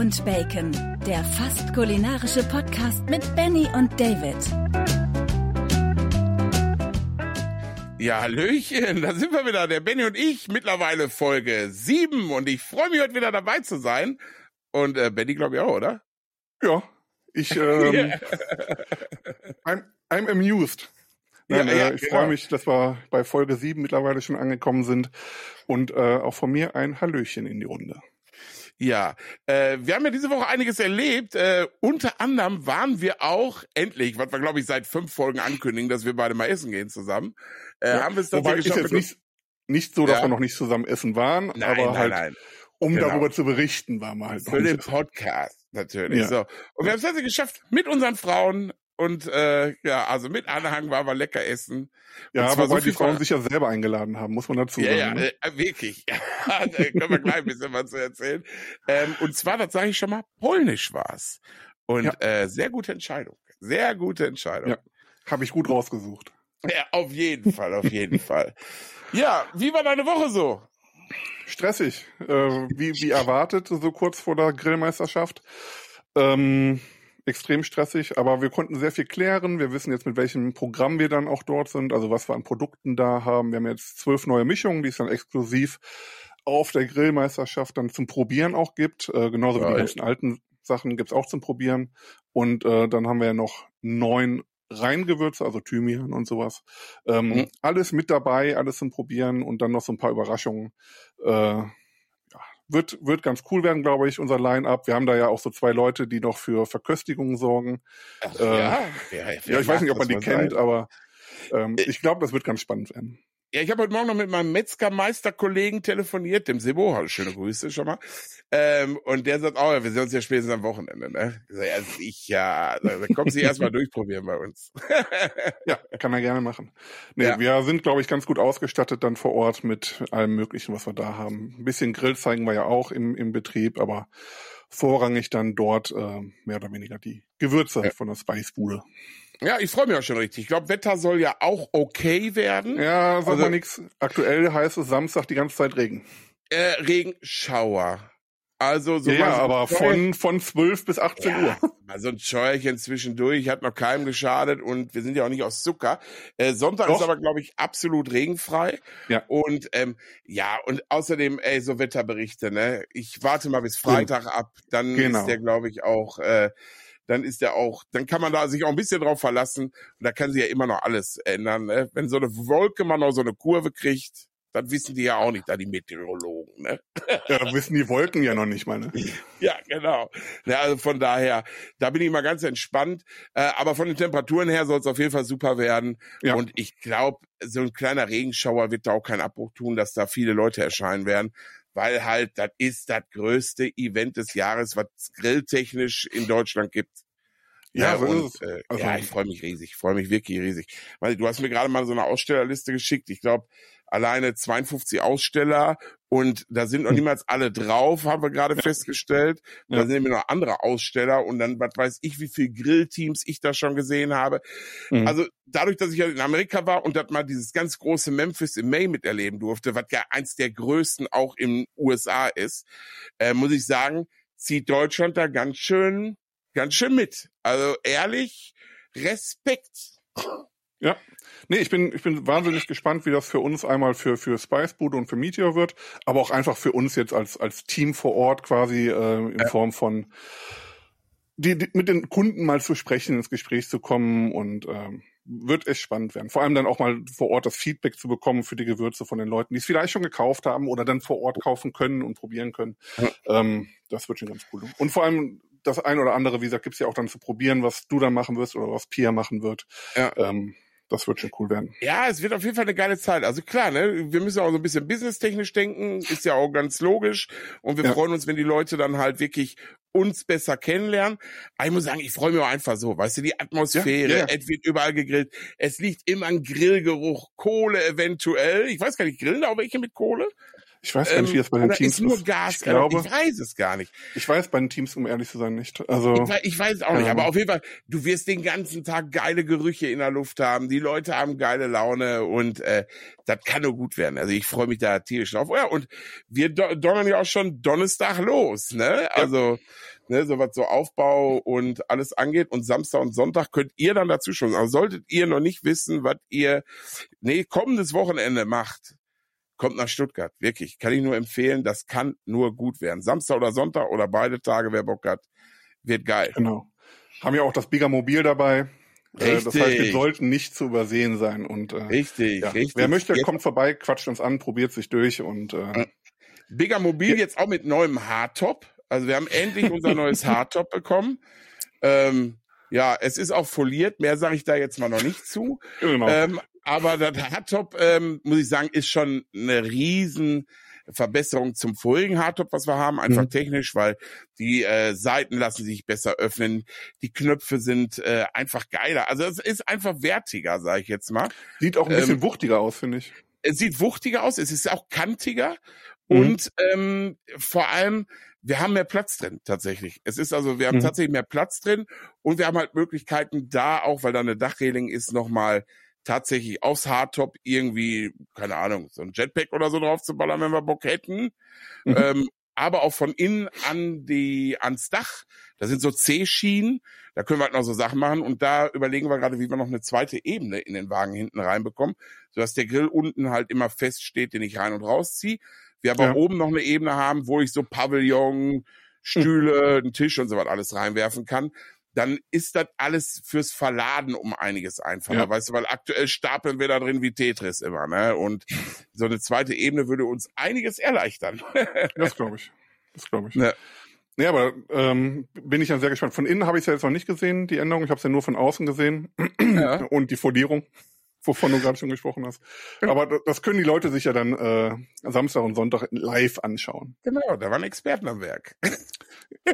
und Bacon, der fast kulinarische Podcast mit Benny und David. Ja, Hallöchen, da sind wir wieder, der Benny und ich, mittlerweile Folge 7 und ich freue mich heute wieder dabei zu sein. Und äh, Benny glaube ich auch, oder? Ja, ich ähm, I'm, I'm amused. Nein, ja, ja, äh, ich genau. freue mich, dass wir bei Folge 7 mittlerweile schon angekommen sind und äh, auch von mir ein Hallöchen in die Runde. Ja, äh, wir haben ja diese Woche einiges erlebt. Äh, unter anderem waren wir auch endlich, was wir glaube ich seit fünf Folgen ankündigen, dass wir beide mal essen gehen zusammen. Äh, ja, haben wir es tatsächlich geschafft. Ist jetzt nicht, nicht so, dass ja. wir noch nicht zusammen essen waren, nein, aber nein, halt, nein. um genau. darüber zu berichten, waren wir halt Für den Podcast natürlich. Ja. So. Und wir haben es tatsächlich geschafft, mit unseren Frauen und äh, ja, also mit Anhang war wir lecker essen. Ja, aber weil so die Frauen sich ja selber eingeladen haben, muss man dazu ja, sagen. Ja, ne? äh, wirklich. da können wir gleich ein bisschen was zu erzählen. Ähm, und zwar, das sage ich schon mal, polnisch war's. Und ja. äh, sehr gute Entscheidung. Sehr gute Entscheidung. Ja, habe ich gut rausgesucht. Ja, auf jeden Fall, auf jeden Fall. Ja, wie war deine Woche so? Stressig, äh, wie, wie erwartet, so kurz vor der Grillmeisterschaft. Ähm, extrem stressig, aber wir konnten sehr viel klären. Wir wissen jetzt, mit welchem Programm wir dann auch dort sind, also was wir an Produkten da haben. Wir haben jetzt zwölf neue Mischungen, die es dann exklusiv auf der Grillmeisterschaft dann zum Probieren auch gibt. Äh, genauso wie die ganzen alten Sachen gibt's auch zum Probieren. Und äh, dann haben wir ja noch neun Reingewürze, also Thymian und sowas. Ähm, mhm. Alles mit dabei, alles zum Probieren und dann noch so ein paar Überraschungen. Äh, wird, wird ganz cool werden, glaube ich, unser Line-Up. Wir haben da ja auch so zwei Leute, die noch für Verköstigungen sorgen. Ach, äh, ja, ja, ja, ich weiß nicht, ob man die kennt, sein. aber ähm, äh, ich glaube, das wird ganz spannend werden. Ja, ich habe heute Morgen noch mit meinem Metzgermeisterkollegen telefoniert, dem Sebo, schöne Grüße schon mal. Ähm, und der sagt, oh, wir sehen uns ja spätestens am Wochenende, ne? Ich sag, ja, sicher, da kommen Sie erstmal durchprobieren bei uns. ja, kann er gerne machen. Nee, ja. wir sind, glaube ich, ganz gut ausgestattet dann vor Ort mit allem Möglichen, was wir da haben. Ein bisschen Grill zeigen wir ja auch im, im Betrieb, aber vorrangig dann dort äh, mehr oder weniger die Gewürze ja. von der Spicebude. Ja, ich freue mich auch schon richtig. Ich glaube, Wetter soll ja auch okay werden. Ja, sag also, mal nix. Aktuell heißt es Samstag die ganze Zeit Regen. Äh, Regenschauer. Also so ja, aber von von 12 bis 18 ja, Uhr. Also ein Scheuerchen zwischendurch hat noch keinem geschadet und wir sind ja auch nicht aus Zucker. Äh, Sonntag Doch. ist aber glaube ich absolut regenfrei. Ja. Und ähm, ja und außerdem ey so Wetterberichte ne. Ich warte mal bis Freitag ab, dann genau. ist der glaube ich auch äh, dann ist der auch, dann kann man da sich auch ein bisschen drauf verlassen und da kann sich ja immer noch alles ändern. Ne? Wenn so eine Wolke mal noch so eine Kurve kriegt, dann wissen die ja auch nicht, da die Meteorologen. Ne? Ja, wissen die Wolken ja noch nicht, meine. Ja, genau. Ja, also von daher, da bin ich mal ganz entspannt. Äh, aber von den Temperaturen her soll es auf jeden Fall super werden. Ja. Und ich glaube, so ein kleiner Regenschauer wird da auch keinen Abbruch tun, dass da viele Leute erscheinen werden weil halt das ist das größte Event des Jahres, was grilltechnisch in Deutschland gibt. Ja, ja und äh, also, ja, ich freue mich riesig, ich freue mich wirklich riesig. Weil du hast mir gerade mal so eine Ausstellerliste geschickt. Ich glaube, alleine 52 Aussteller und da sind noch hm. niemals alle drauf, haben wir gerade festgestellt. Ja. Da sind nämlich noch andere Aussteller und dann, was weiß ich, wie viele Grillteams ich da schon gesehen habe. Mhm. Also dadurch, dass ich ja in Amerika war und dort mal dieses ganz große Memphis im May miterleben durfte, was ja eins der größten auch in USA ist, äh, muss ich sagen, zieht Deutschland da ganz schön, ganz schön mit. Also ehrlich, Respekt. Ja. Nee, ich bin, ich bin wahnsinnig gespannt, wie das für uns einmal für, für Spicebude und für Meteor wird, aber auch einfach für uns jetzt als, als Team vor Ort quasi äh, in ja. Form von die, die, mit den Kunden mal zu sprechen, ins Gespräch zu kommen und ähm, wird echt spannend werden. Vor allem dann auch mal vor Ort das Feedback zu bekommen für die Gewürze von den Leuten, die es vielleicht schon gekauft haben oder dann vor Ort kaufen können und probieren können. Ja. Ähm, das wird schon ganz cool. Und vor allem das ein oder andere, wie gesagt, gibt's ja auch dann zu probieren, was du dann machen wirst oder was Pia machen wird. Ja. Ähm, das wird schon cool werden. Ja, es wird auf jeden Fall eine geile Zeit. Also klar, ne, wir müssen auch so ein bisschen businesstechnisch denken, ist ja auch ganz logisch. Und wir ja. freuen uns, wenn die Leute dann halt wirklich uns besser kennenlernen. Aber ich muss sagen, ich freue mich auch einfach so, weißt du, die Atmosphäre, ja, ja. es wird überall gegrillt. Es liegt immer ein Grillgeruch, Kohle eventuell. Ich weiß gar nicht, grillen da auch welche mit Kohle? Ich weiß gar nicht, wie das bei den Teams ist. nur ist. Gas, ich, glaube, ich weiß es gar nicht. ich weiß bei den Teams, um ehrlich zu sein, nicht. Also, Ich weiß, ich weiß es auch nicht, keine aber auf jeden Fall, du wirst den ganzen Tag geile Gerüche in der Luft haben, die Leute haben geile Laune und äh, das kann nur gut werden. Also ich freue mich da tierisch drauf. Ja, und wir do donnern ja auch schon Donnerstag los, ne? Also, ne, so was so Aufbau und alles angeht. Und Samstag und Sonntag könnt ihr dann dazu schon. Also solltet ihr noch nicht wissen, was ihr nee, kommendes Wochenende macht, kommt nach Stuttgart. Wirklich. Kann ich nur empfehlen. Das kann nur gut werden. Samstag oder Sonntag oder beide Tage, wer Bock hat. Wird geil. genau. Haben ja auch das Bigamobil dabei. Äh, das heißt, wir Richtig. sollten nicht zu übersehen sein. Und äh, Richtig, ja, richtig. wer möchte, Jetzt, kommt vorbei, quatscht uns an, probiert sich durch und äh, Bigger Mobil jetzt auch mit neuem Hardtop. Also wir haben endlich unser neues Hardtop bekommen. Ähm, ja, es ist auch foliert. Mehr sage ich da jetzt mal noch nicht zu. genau. Ähm, aber das Hardtop, ähm, muss ich sagen, ist schon eine riesen Verbesserung zum vorigen Hardtop, was wir haben, einfach Mhm. technisch, weil die äh, Seiten lassen sich besser öffnen, die Knöpfe sind äh, einfach geiler. Also es ist einfach wertiger, sage ich jetzt mal. Sieht auch ein bisschen ähm, wuchtiger aus, finde ich. Es sieht wuchtiger aus, es ist auch kantiger Mhm. und ähm, vor allem wir haben mehr Platz drin tatsächlich. Es ist also, wir haben Mhm. tatsächlich mehr Platz drin und wir haben halt Möglichkeiten da auch, weil da eine Dachreling ist, nochmal tatsächlich aufs Hardtop irgendwie, keine Ahnung, so ein Jetpack oder so drauf zu ballern, wenn wir Bock hätten. Mhm. Ähm, aber auch von innen an die, ans Dach. Da sind so C-Schienen. Da können wir halt noch so Sachen machen. Und da überlegen wir gerade, wie wir noch eine zweite Ebene in den Wagen hinten reinbekommen, sodass der Grill unten halt immer fest steht, den ich rein und rausziehe. Wir aber Ja. oben noch eine Ebene haben, wo ich so Pavillon, Stühle, einen Tisch und so was alles reinwerfen kann. Dann ist das alles fürs Verladen um einiges einfacher, Ja. weißt du, weil aktuell stapeln wir da drin wie Tetris immer, ne? Und so eine zweite Ebene würde uns einiges erleichtern. Das glaube ich. Das glaube ich. Ja. Nee, aber ähm, bin ich ja sehr gespannt. Von innen habe ich es ja jetzt noch nicht gesehen, die Änderung. Ich habe es ja nur von außen gesehen. Ja. Und die Folierung, wovon du gerade schon gesprochen hast. Aber da- das können die Leute sich ja dann äh, Samstag und Sonntag live anschauen. Genau, da waren Experten am Werk.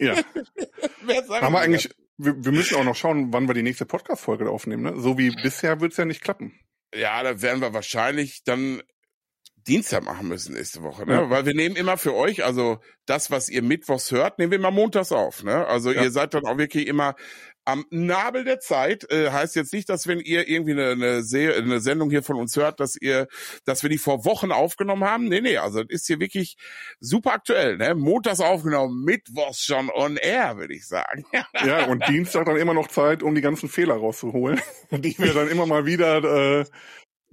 Ja. Wer sagt Haben wir eigentlich, wir, wir müssen auch noch schauen, wann wir die nächste Podcast-Folge aufnehmen. Ne? So wie bisher wird es ja nicht klappen. Ja, da werden wir wahrscheinlich dann Dienstag machen müssen nächste Woche, ne? Ja. Weil wir nehmen immer für euch, also das, was ihr mittwochs hört, nehmen wir immer montags auf, ne? Also Ja. ihr seid dann auch wirklich immer am Nabel der Zeit. Äh, heißt jetzt nicht, dass wenn ihr irgendwie eine, eine, Se eine Sendung hier von uns hört, dass ihr, dass wir die vor Wochen aufgenommen haben. Nee, nee, also das ist hier wirklich super aktuell, ne? Montags aufgenommen, mittwochs schon on air, würde ich sagen. Ja, und Dienstag dann immer noch Zeit, um die ganzen Fehler rauszuholen, die wir dann immer mal wieder äh,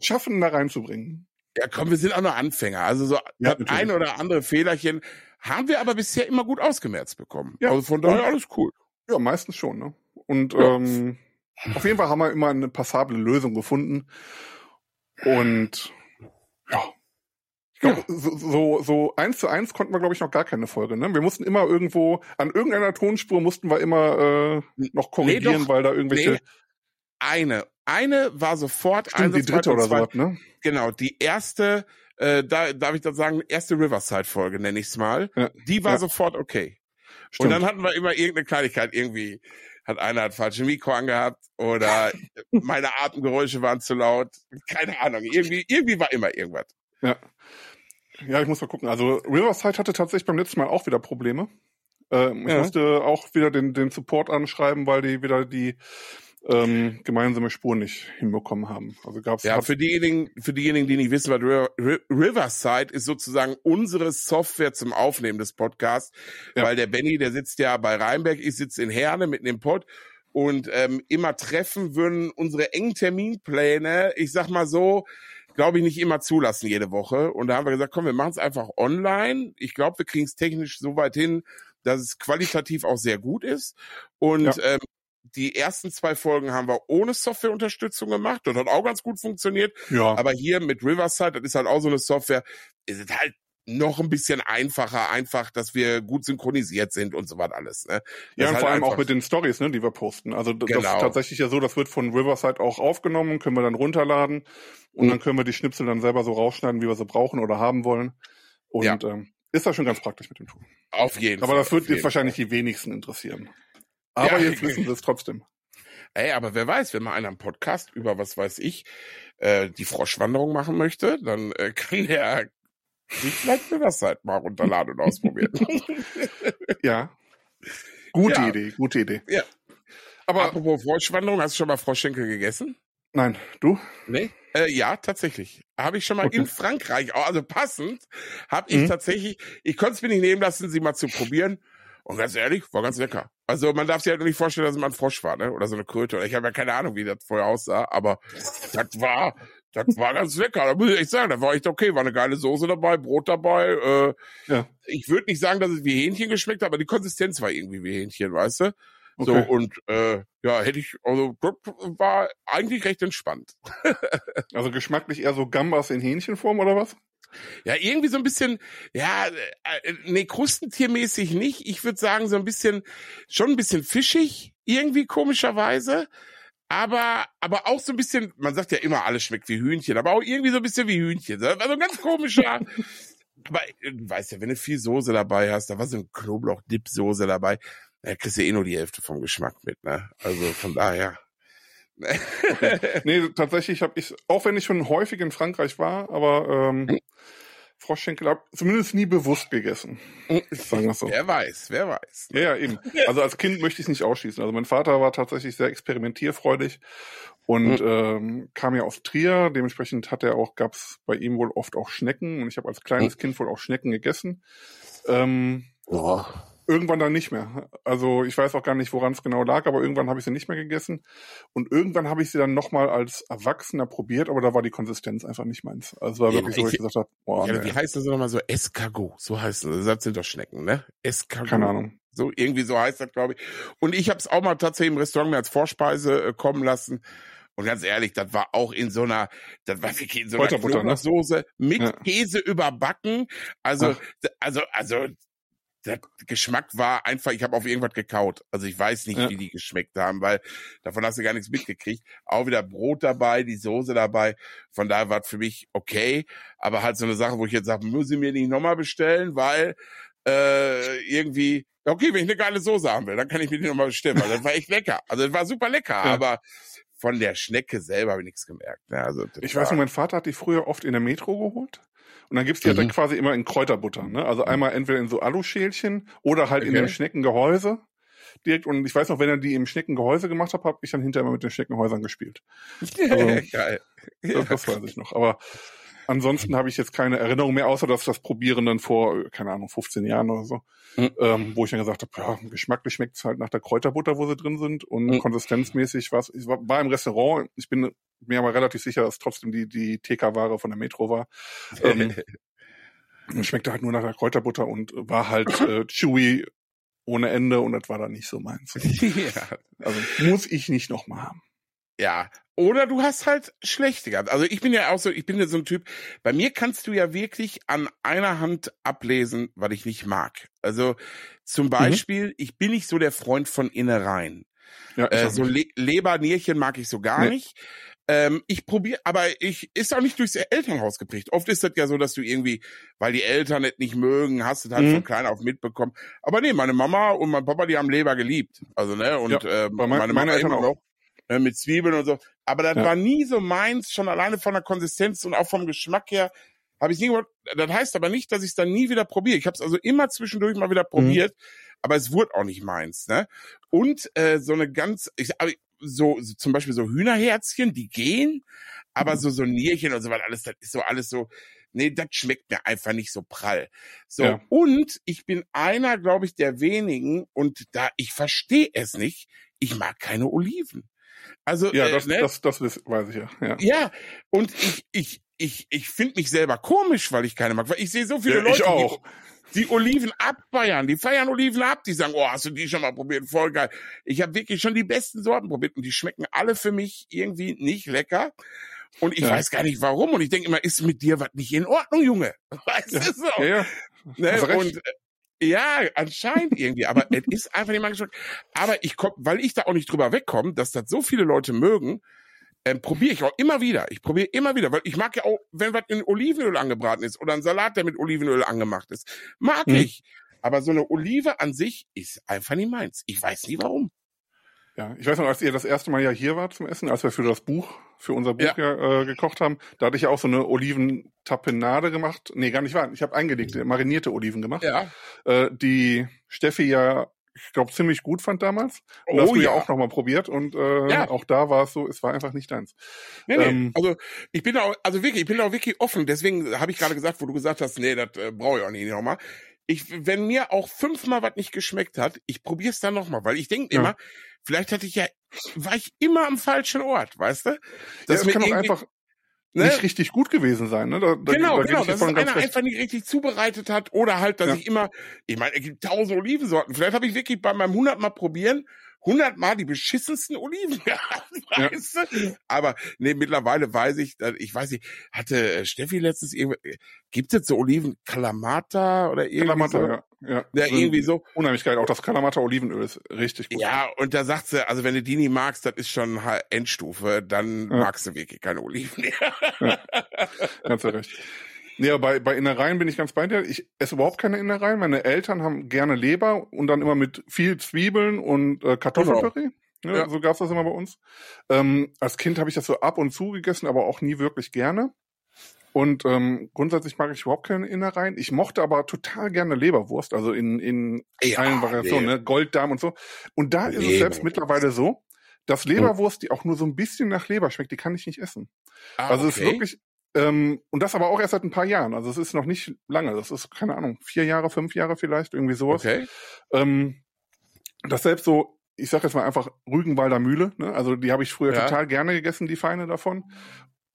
schaffen, da reinzubringen. Ja, komm, wir sind auch nur Anfänger. Also so Ja, ein oder andere Fehlerchen haben wir aber bisher immer gut ausgemerzt bekommen. Ja. Also von daher alles cool. Ja, meistens schon. Ne? Und Ja. ähm, auf jeden Fall haben wir immer eine passable Lösung gefunden. Und ja. Ich glaube, so, so, so eins zu eins konnten wir, glaube ich, noch gar keine Folge. Ne? Wir mussten immer irgendwo, an irgendeiner Tonspur mussten wir immer äh, noch korrigieren, doch. weil da irgendwelche, Nee, Eine. Eine war sofort stimmt, die dritte oder sowas, ne? Genau, die erste, äh, da darf ich das sagen, erste Riverside-Folge nenne ich es mal. Ja. Die war Ja. sofort okay. Stimmt. Und dann hatten wir immer irgendeine Kleinigkeit irgendwie. Hat einer hat falsche Mikro angehabt oder meine Atemgeräusche waren zu laut. Keine Ahnung. Irgendwie, irgendwie war immer irgendwas. Ja. Ja, ich muss mal gucken. Also Riverside hatte tatsächlich beim letzten Mal auch wieder Probleme. Ähm, Ich Ja. musste auch wieder den, den Support anschreiben, weil die wieder die ähm, gemeinsame Spur nicht hinbekommen haben. Also gab's Ja, für diejenigen, für diejenigen, die nicht wissen, was River, Ri- Riverside ist sozusagen unsere Software zum Aufnehmen des Podcasts, Ja. weil der Benny, der sitzt ja bei Rheinberg, ich sitze in Herne mitten im Pod und ähm, immer treffen würden unsere engen Terminpläne, ich sag mal so, glaube ich, nicht immer zulassen jede Woche. Und da haben wir gesagt, komm, wir machen es einfach online. Ich glaube, wir kriegen es technisch so weit hin, dass es qualitativ auch sehr gut ist. Und Ja. ähm, die ersten zwei Folgen haben wir ohne Softwareunterstützung gemacht. Das hat auch ganz gut funktioniert. ja, Aber hier mit Riverside, das ist halt auch so eine Software, ist es halt noch ein bisschen einfacher, einfach, dass wir gut synchronisiert sind und so was alles. Ne? Ja und halt vor allem auch mit den Stories, ne, die wir posten. Also d- das Genau. ist tatsächlich ja so, das wird von Riverside auch aufgenommen, können wir dann runterladen und Mhm. dann können wir die Schnipsel dann selber so rausschneiden, wie wir sie brauchen oder haben wollen. Und Ja. ähm, ist das schon ganz praktisch mit dem Tool. Auf jeden Aber Fall. das wird jetzt wahrscheinlich die wenigsten interessieren. Aber Ja. jetzt wissen wir es trotzdem. Ey, aber wer weiß, wenn mal einer einen Podcast über, was weiß ich, äh, die Froschwanderung machen möchte, dann äh, kann der vielleicht für das halt mal runterladen und ausprobieren. ja. Gute Ja. Idee, gute Idee. Ja. Aber Apropos Froschwanderung, hast du schon mal Froschschenkel gegessen? nein, du? Nee. Äh, ja, tatsächlich. Habe ich schon mal Okay. in Frankreich, auch, also passend, habe ich Mhm. tatsächlich, ich konnte es mir nicht nehmen lassen, sie mal zu probieren. Und ganz ehrlich, war ganz lecker. Also man darf sich halt nur nicht vorstellen, dass es mal ein Frosch war, ne? Oder so eine Kröte. Oder Ich habe ja keine Ahnung, wie das vorher aussah, aber das war, das war ganz lecker. Da muss ich echt sagen, da war echt okay. War eine geile Soße dabei, Brot dabei. Äh, Ja. Ich würde nicht sagen, dass es wie Hähnchen geschmeckt hat, aber die Konsistenz war irgendwie wie Hähnchen, weißt du? So, Okay. und äh, ja, hätte ich, also war eigentlich recht entspannt. Also geschmacklich eher so Gambas in Hähnchenform oder was? Ja, irgendwie so ein bisschen, ja, äh, nee, krustentiermäßig nicht. Ich würde sagen, so ein bisschen, schon ein bisschen fischig, irgendwie komischerweise. Aber, aber auch so ein bisschen, man sagt ja immer, alles schmeckt wie Hühnchen, aber auch irgendwie so ein bisschen wie Hühnchen. Also ein ganz komischer. aber äh, du weißt ja, wenn du viel Soße dabei hast, da war so ein Knoblauch-Dip-Soße dabei, da kriegst du eh nur die Hälfte vom Geschmack mit, ne? Also von daher. Nee, tatsächlich habe ich, auch wenn ich schon häufig in Frankreich war, aber Hm. ähm, Froschschenkel zumindest nie bewusst gegessen. Sagen wir so. Wer weiß, wer weiß. Ja, ja, eben. Also als Kind möchte ich es nicht ausschließen. Also mein Vater war tatsächlich sehr experimentierfreudig und Mhm. ähm, kam ja aus Trier. Dementsprechend hat er auch, gab es bei ihm wohl oft auch Schnecken und ich habe als kleines Kind wohl auch Schnecken gegessen. Ähm, Oh. Irgendwann dann nicht mehr. Also ich weiß auch gar nicht, woran es genau lag, aber irgendwann habe ich sie nicht mehr gegessen. Und irgendwann habe ich sie dann nochmal als Erwachsener probiert, aber da war die Konsistenz einfach nicht meins. Also war Ja, wirklich so, ich- ich gesagt habe, boah, Ja, nee, wie heißt das nochmal so? Escargot, so heißt das. Das sind doch Schnecken, ne? Escargot. keine Ahnung. So, irgendwie so heißt das, glaube ich. Und ich habe es auch mal tatsächlich im Restaurant mir als Vorspeise äh, kommen lassen. Und ganz ehrlich, das war auch in so einer, das war wirklich in so einer ne? Knoblauchsoße mit Ja. Käse überbacken. Also, Ach. also, also, der Geschmack war einfach, ich habe auf irgendwas gekaut. Also ich weiß nicht, Ja. wie die geschmeckt haben, weil davon hast du gar nichts mitgekriegt. Auch wieder Brot dabei, die Soße dabei. Von daher war es für mich okay. Aber halt so eine Sache, wo ich jetzt sage, muss ich mir nicht nochmal bestellen, weil äh, irgendwie, okay, wenn ich eine geile Soße haben will, dann kann ich mir die nochmal bestellen, weil das war echt lecker. Also das war super lecker, Ja. aber von der Schnecke selber habe ich nichts gemerkt. Ne? Also, Ich weiß noch, mein Vater hat die früher oft in der Metro geholt. Und dann gibt's die halt Mhm. dann quasi immer in Kräuterbutter. Ne? Also einmal entweder in so Aluschälchen oder halt in Okay. dem Schneckengehäuse direkt. Und ich weiß noch, wenn er die im Schneckengehäuse gemacht hat, habe ich dann hinterher immer mit den Schneckenhäusern gespielt. Also, geil. Das, das weiß ich noch. Aber ansonsten habe ich jetzt keine Erinnerung mehr, außer dass das Probieren dann vor, keine Ahnung, 15 Jahren oder so, Mhm. ähm, wo ich dann gesagt habe, ja, geschmacklich schmeckt's halt nach der Kräuterbutter, wo sie drin sind. Und Mhm. konsistenzmäßig war's, ich war, war im Restaurant, ich bin mir aber relativ sicher, dass trotzdem die, die TK-Ware von der Metro war. Ähm, schmeckte halt nur nach der Kräuterbutter und war halt äh, chewy ohne Ende und das war dann nicht so meins. ja. Also muss ich nicht nochmal haben. Ja. Oder du hast halt schlechte gehabt. Also ich bin ja auch so, ich bin ja so ein Typ, bei mir kannst du ja wirklich an einer Hand ablesen, was ich nicht mag. Also zum Beispiel, ich bin nicht so der Freund von Innereien. Ja, Äh, auch so. Le Leber, Nierchen mag ich so gar Nee. nicht. Ähm, ich probiere, aber ich ist auch nicht durchs Elternhaus geprägt. Oft ist das ja so, dass du irgendwie, weil die Eltern es nicht mögen, hast du halt Mhm. von klein auf mitbekommen. Aber nee, meine Mama und mein Papa, die haben Leber geliebt. Also, ne, und Ja, äh, meine meine Mama Eltern immer auch. Äh, mit Zwiebeln und so. Aber das Ja. war nie so meins, schon alleine von der Konsistenz und auch vom Geschmack her. Habe ich nie gemacht. Das heißt aber nicht, dass ich es dann nie wieder probiere. Ich habe es also immer zwischendurch mal Mhm. wieder probiert, aber es wurde auch nicht meins. Ne? Und äh, so eine ganz, ich, so, so zum Beispiel so Hühnerherzchen, die gehen, aber Mhm. so so Nierchen und so was alles, das ist so alles so. Nee, das schmeckt mir einfach nicht so prall. So Ja. und ich bin einer, glaube ich, der wenigen und da ich verstehe es nicht. Ich mag keine Oliven. Also Ja, äh, das, ne? das, das weiß ich ja. ja. Ja, und ich, ich, ich, ich finde mich selber komisch, weil ich keine mag. Weil ich sehe so viele Ja, ich Leute, auch. Die, die Oliven abfeiern, die feiern Oliven ab, die sagen, oh, hast du die schon mal probiert? Voll geil. Ich habe wirklich schon die besten Sorten probiert und die schmecken alle für mich irgendwie nicht lecker. Und ich Ja. weiß gar nicht warum. Und ich denke immer, ist mit dir was nicht in Ordnung, Junge? Weißt du so? Ja, ja. Ne? Und äh, ja, anscheinend irgendwie, aber es ist einfach nicht mein Geschmack. Aber ich komm, weil ich da auch nicht drüber wegkomme, dass das so viele Leute mögen, ähm, probiere ich auch immer wieder. Ich probiere immer wieder, weil ich mag ja auch, wenn was in Olivenöl angebraten ist oder ein Salat, der mit Olivenöl angemacht ist, mag Mhm. ich. Aber so eine Olive an sich ist einfach nicht meins. Ich weiß nie warum. Ja, ich weiß noch, als ihr das erste Mal ja hier wart zum Essen, als wir für das Buch, für unser Buch ja, ja äh, gekocht haben, da hatte ich ja auch so eine Oliventapenade gemacht. Nee, gar nicht wahr. Ich habe eingelegte, marinierte Oliven gemacht. Ja. Äh, die Steffi ja, ich glaube, ziemlich gut fand damals. Und oh, das hast du ja, ja auch nochmal probiert und äh, ja. auch da war es so, es war einfach nicht deins. Nee, nee. Ähm, also ich bin auch, also wirklich, ich bin auch wirklich offen. Deswegen habe ich gerade gesagt, wo du gesagt hast, nee, das äh, brauche ich auch nicht nochmal ich, wenn mir auch fünfmal was nicht geschmeckt hat, ich probier's dann nochmal, weil ich denke ja. immer, vielleicht hatte ich ja, war ich immer am falschen Ort, weißt du? Das ja, kann auch einfach ne? nicht richtig gut gewesen sein, ne? Da, genau, da genau, dass einer recht. einfach nicht richtig zubereitet hat oder halt, dass ja. ich immer, ich meine, es gibt tausend Olivensorten. Vielleicht habe ich wirklich bei meinem hundertmal probieren hundertmal die beschissensten Oliven gehabt, weißt ja. du? Aber nee, mittlerweile weiß ich, ich weiß nicht, hatte äh, Steffi letztens irgendwie, gibt es so Oliven Kalamata oder irgendwie Kalamata, so? ja. Ja, ja irgendwie so. Unheimlich geil. Auch das Kalamata Olivenöl ist richtig gut. Ja, und da sagt sie, also wenn du die nicht magst, das ist schon Endstufe, dann ja. magst du wirklich keine Oliven mehr. Ja. Ganz recht. Ja, bei, bei Innereien bin ich ganz bei dir. Ich esse überhaupt keine Innereien. Meine Eltern haben gerne Leber und dann immer mit viel Zwiebeln und äh, Kartoffelpüree. Genau. Ja, ja. So gab's das immer bei uns. Ähm, als Kind habe ich das so ab und zu gegessen, aber auch nie wirklich gerne. Und ähm, grundsätzlich mag ich überhaupt keine Innereien. Ich mochte aber total gerne Leberwurst, also in, in ja, allen Variationen, ne? Golddarm und so. Und da Leber. ist es selbst mittlerweile so, dass Leberwurst, die auch nur so ein bisschen nach Leber schmeckt, die kann ich nicht essen. Ah, also es ist wirklich, ähm, und das aber auch erst seit ein paar Jahren. Also es ist noch nicht lange. Das ist, keine Ahnung, vier Jahre, fünf Jahre vielleicht, irgendwie sowas. Okay. Ähm, das selbst so, ich sag jetzt mal einfach Rügenwalder Mühle, ne? Also die habe ich früher ja. total gerne gegessen, die Feine davon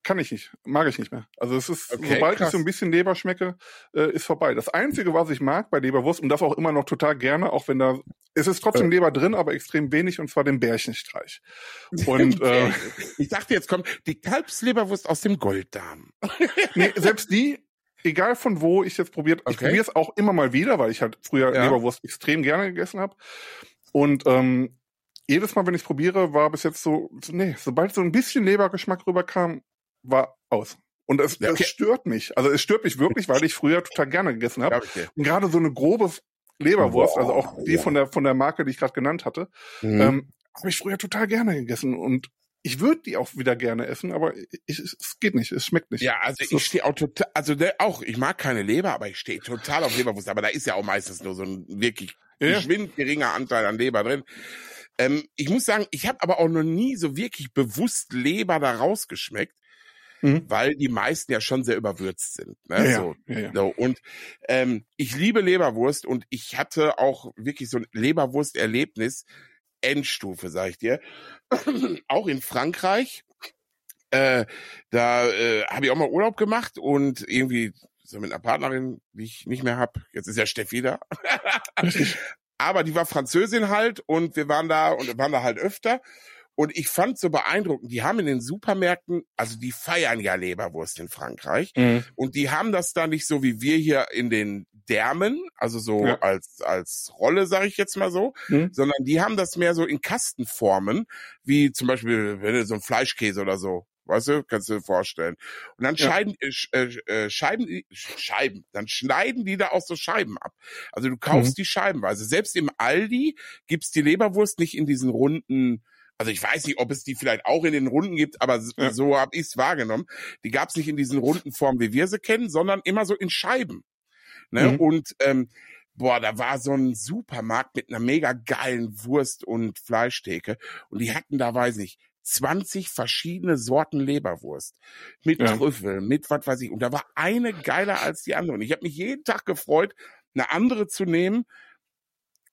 kann ich nicht, mag ich nicht mehr. Also es ist, okay, sobald krass. ich so ein bisschen Leber schmecke, äh, ist vorbei. Das Einzige, was ich mag bei Leberwurst, und das auch immer noch total gerne, auch wenn da, es ist trotzdem äh. Leber drin, aber extrem wenig, und zwar den Bärchenstreich. Und äh, ich dachte, jetzt kommt die Kalbsleberwurst aus dem Golddarm. nee, selbst die, egal von wo ich jetzt probiert, okay. ich probiere es auch immer mal wieder, weil ich halt früher ja. Leberwurst extrem gerne gegessen habe. Und ähm, jedes Mal, wenn ich probiere, war bis jetzt so, so, nee, sobald so ein bisschen Lebergeschmack rüberkam, war aus. Und es, ja, okay. es stört mich. Also es stört mich wirklich, weil ich früher total gerne gegessen habe. Okay. Und gerade so eine grobe Leberwurst, Boah, also auch die ja. von der von der Marke, die ich gerade genannt hatte, mhm. ähm, habe ich früher total gerne gegessen. Und ich würde die auch wieder gerne essen, aber ich, es geht nicht, es schmeckt nicht. Ja, also ich stehe auch total, also der, auch, ich mag keine Leber, aber ich stehe total auf Leberwurst. Aber da ist ja auch meistens nur so ein wirklich ja. geschwind geringer Anteil an Leber drin. Ähm, ich muss sagen, ich habe aber auch noch nie so wirklich bewusst Leber da rausgeschmeckt mhm. weil die meisten ja schon sehr überwürzt sind. Ne? Ja, so, ja. So. Und ähm, ich liebe Leberwurst und ich hatte auch wirklich so ein Leberwurst-Erlebnis, Endstufe, sag ich dir. auch in Frankreich. Äh, da äh, habe ich auch mal Urlaub gemacht und irgendwie so mit einer Partnerin, die ich nicht mehr hab. Jetzt ist ja Steffi da. Aber die war Französin halt und wir waren da und waren da halt öfter. Und ich fand so beeindruckend, die haben in den Supermärkten, also die feiern ja Leberwurst in Frankreich. Mhm. Und die haben das da nicht so wie wir hier in den Därmen, also so ja. als, als Rolle, sage ich jetzt mal so, mhm. sondern die haben das mehr so in Kastenformen, wie zum Beispiel wenn du so ein Fleischkäse oder so. Weißt du, kannst du dir vorstellen. Und dann ja. scheiden, äh, äh, Scheiben, Scheiben, dann schneiden die da auch so Scheiben ab. Also du kaufst mhm. die scheibenweise. Selbst im Aldi gibt's die Leberwurst nicht in diesen runden also ich weiß nicht, ob es die vielleicht auch in den Runden gibt, aber ja. so habe ich es wahrgenommen. Die gab es nicht in diesen runden Formen, wie wir sie kennen, sondern immer so in Scheiben. Ne? Mhm. Und ähm, boah, da war so ein Supermarkt mit einer mega geilen Wurst- und Fleischtheke. Und die hatten da, weiß ich, 20 verschiedene Sorten Leberwurst. Mit ja. Trüffel, mit was weiß ich. Und da war eine geiler als die andere. Und ich habe mich jeden Tag gefreut, eine andere zu nehmen,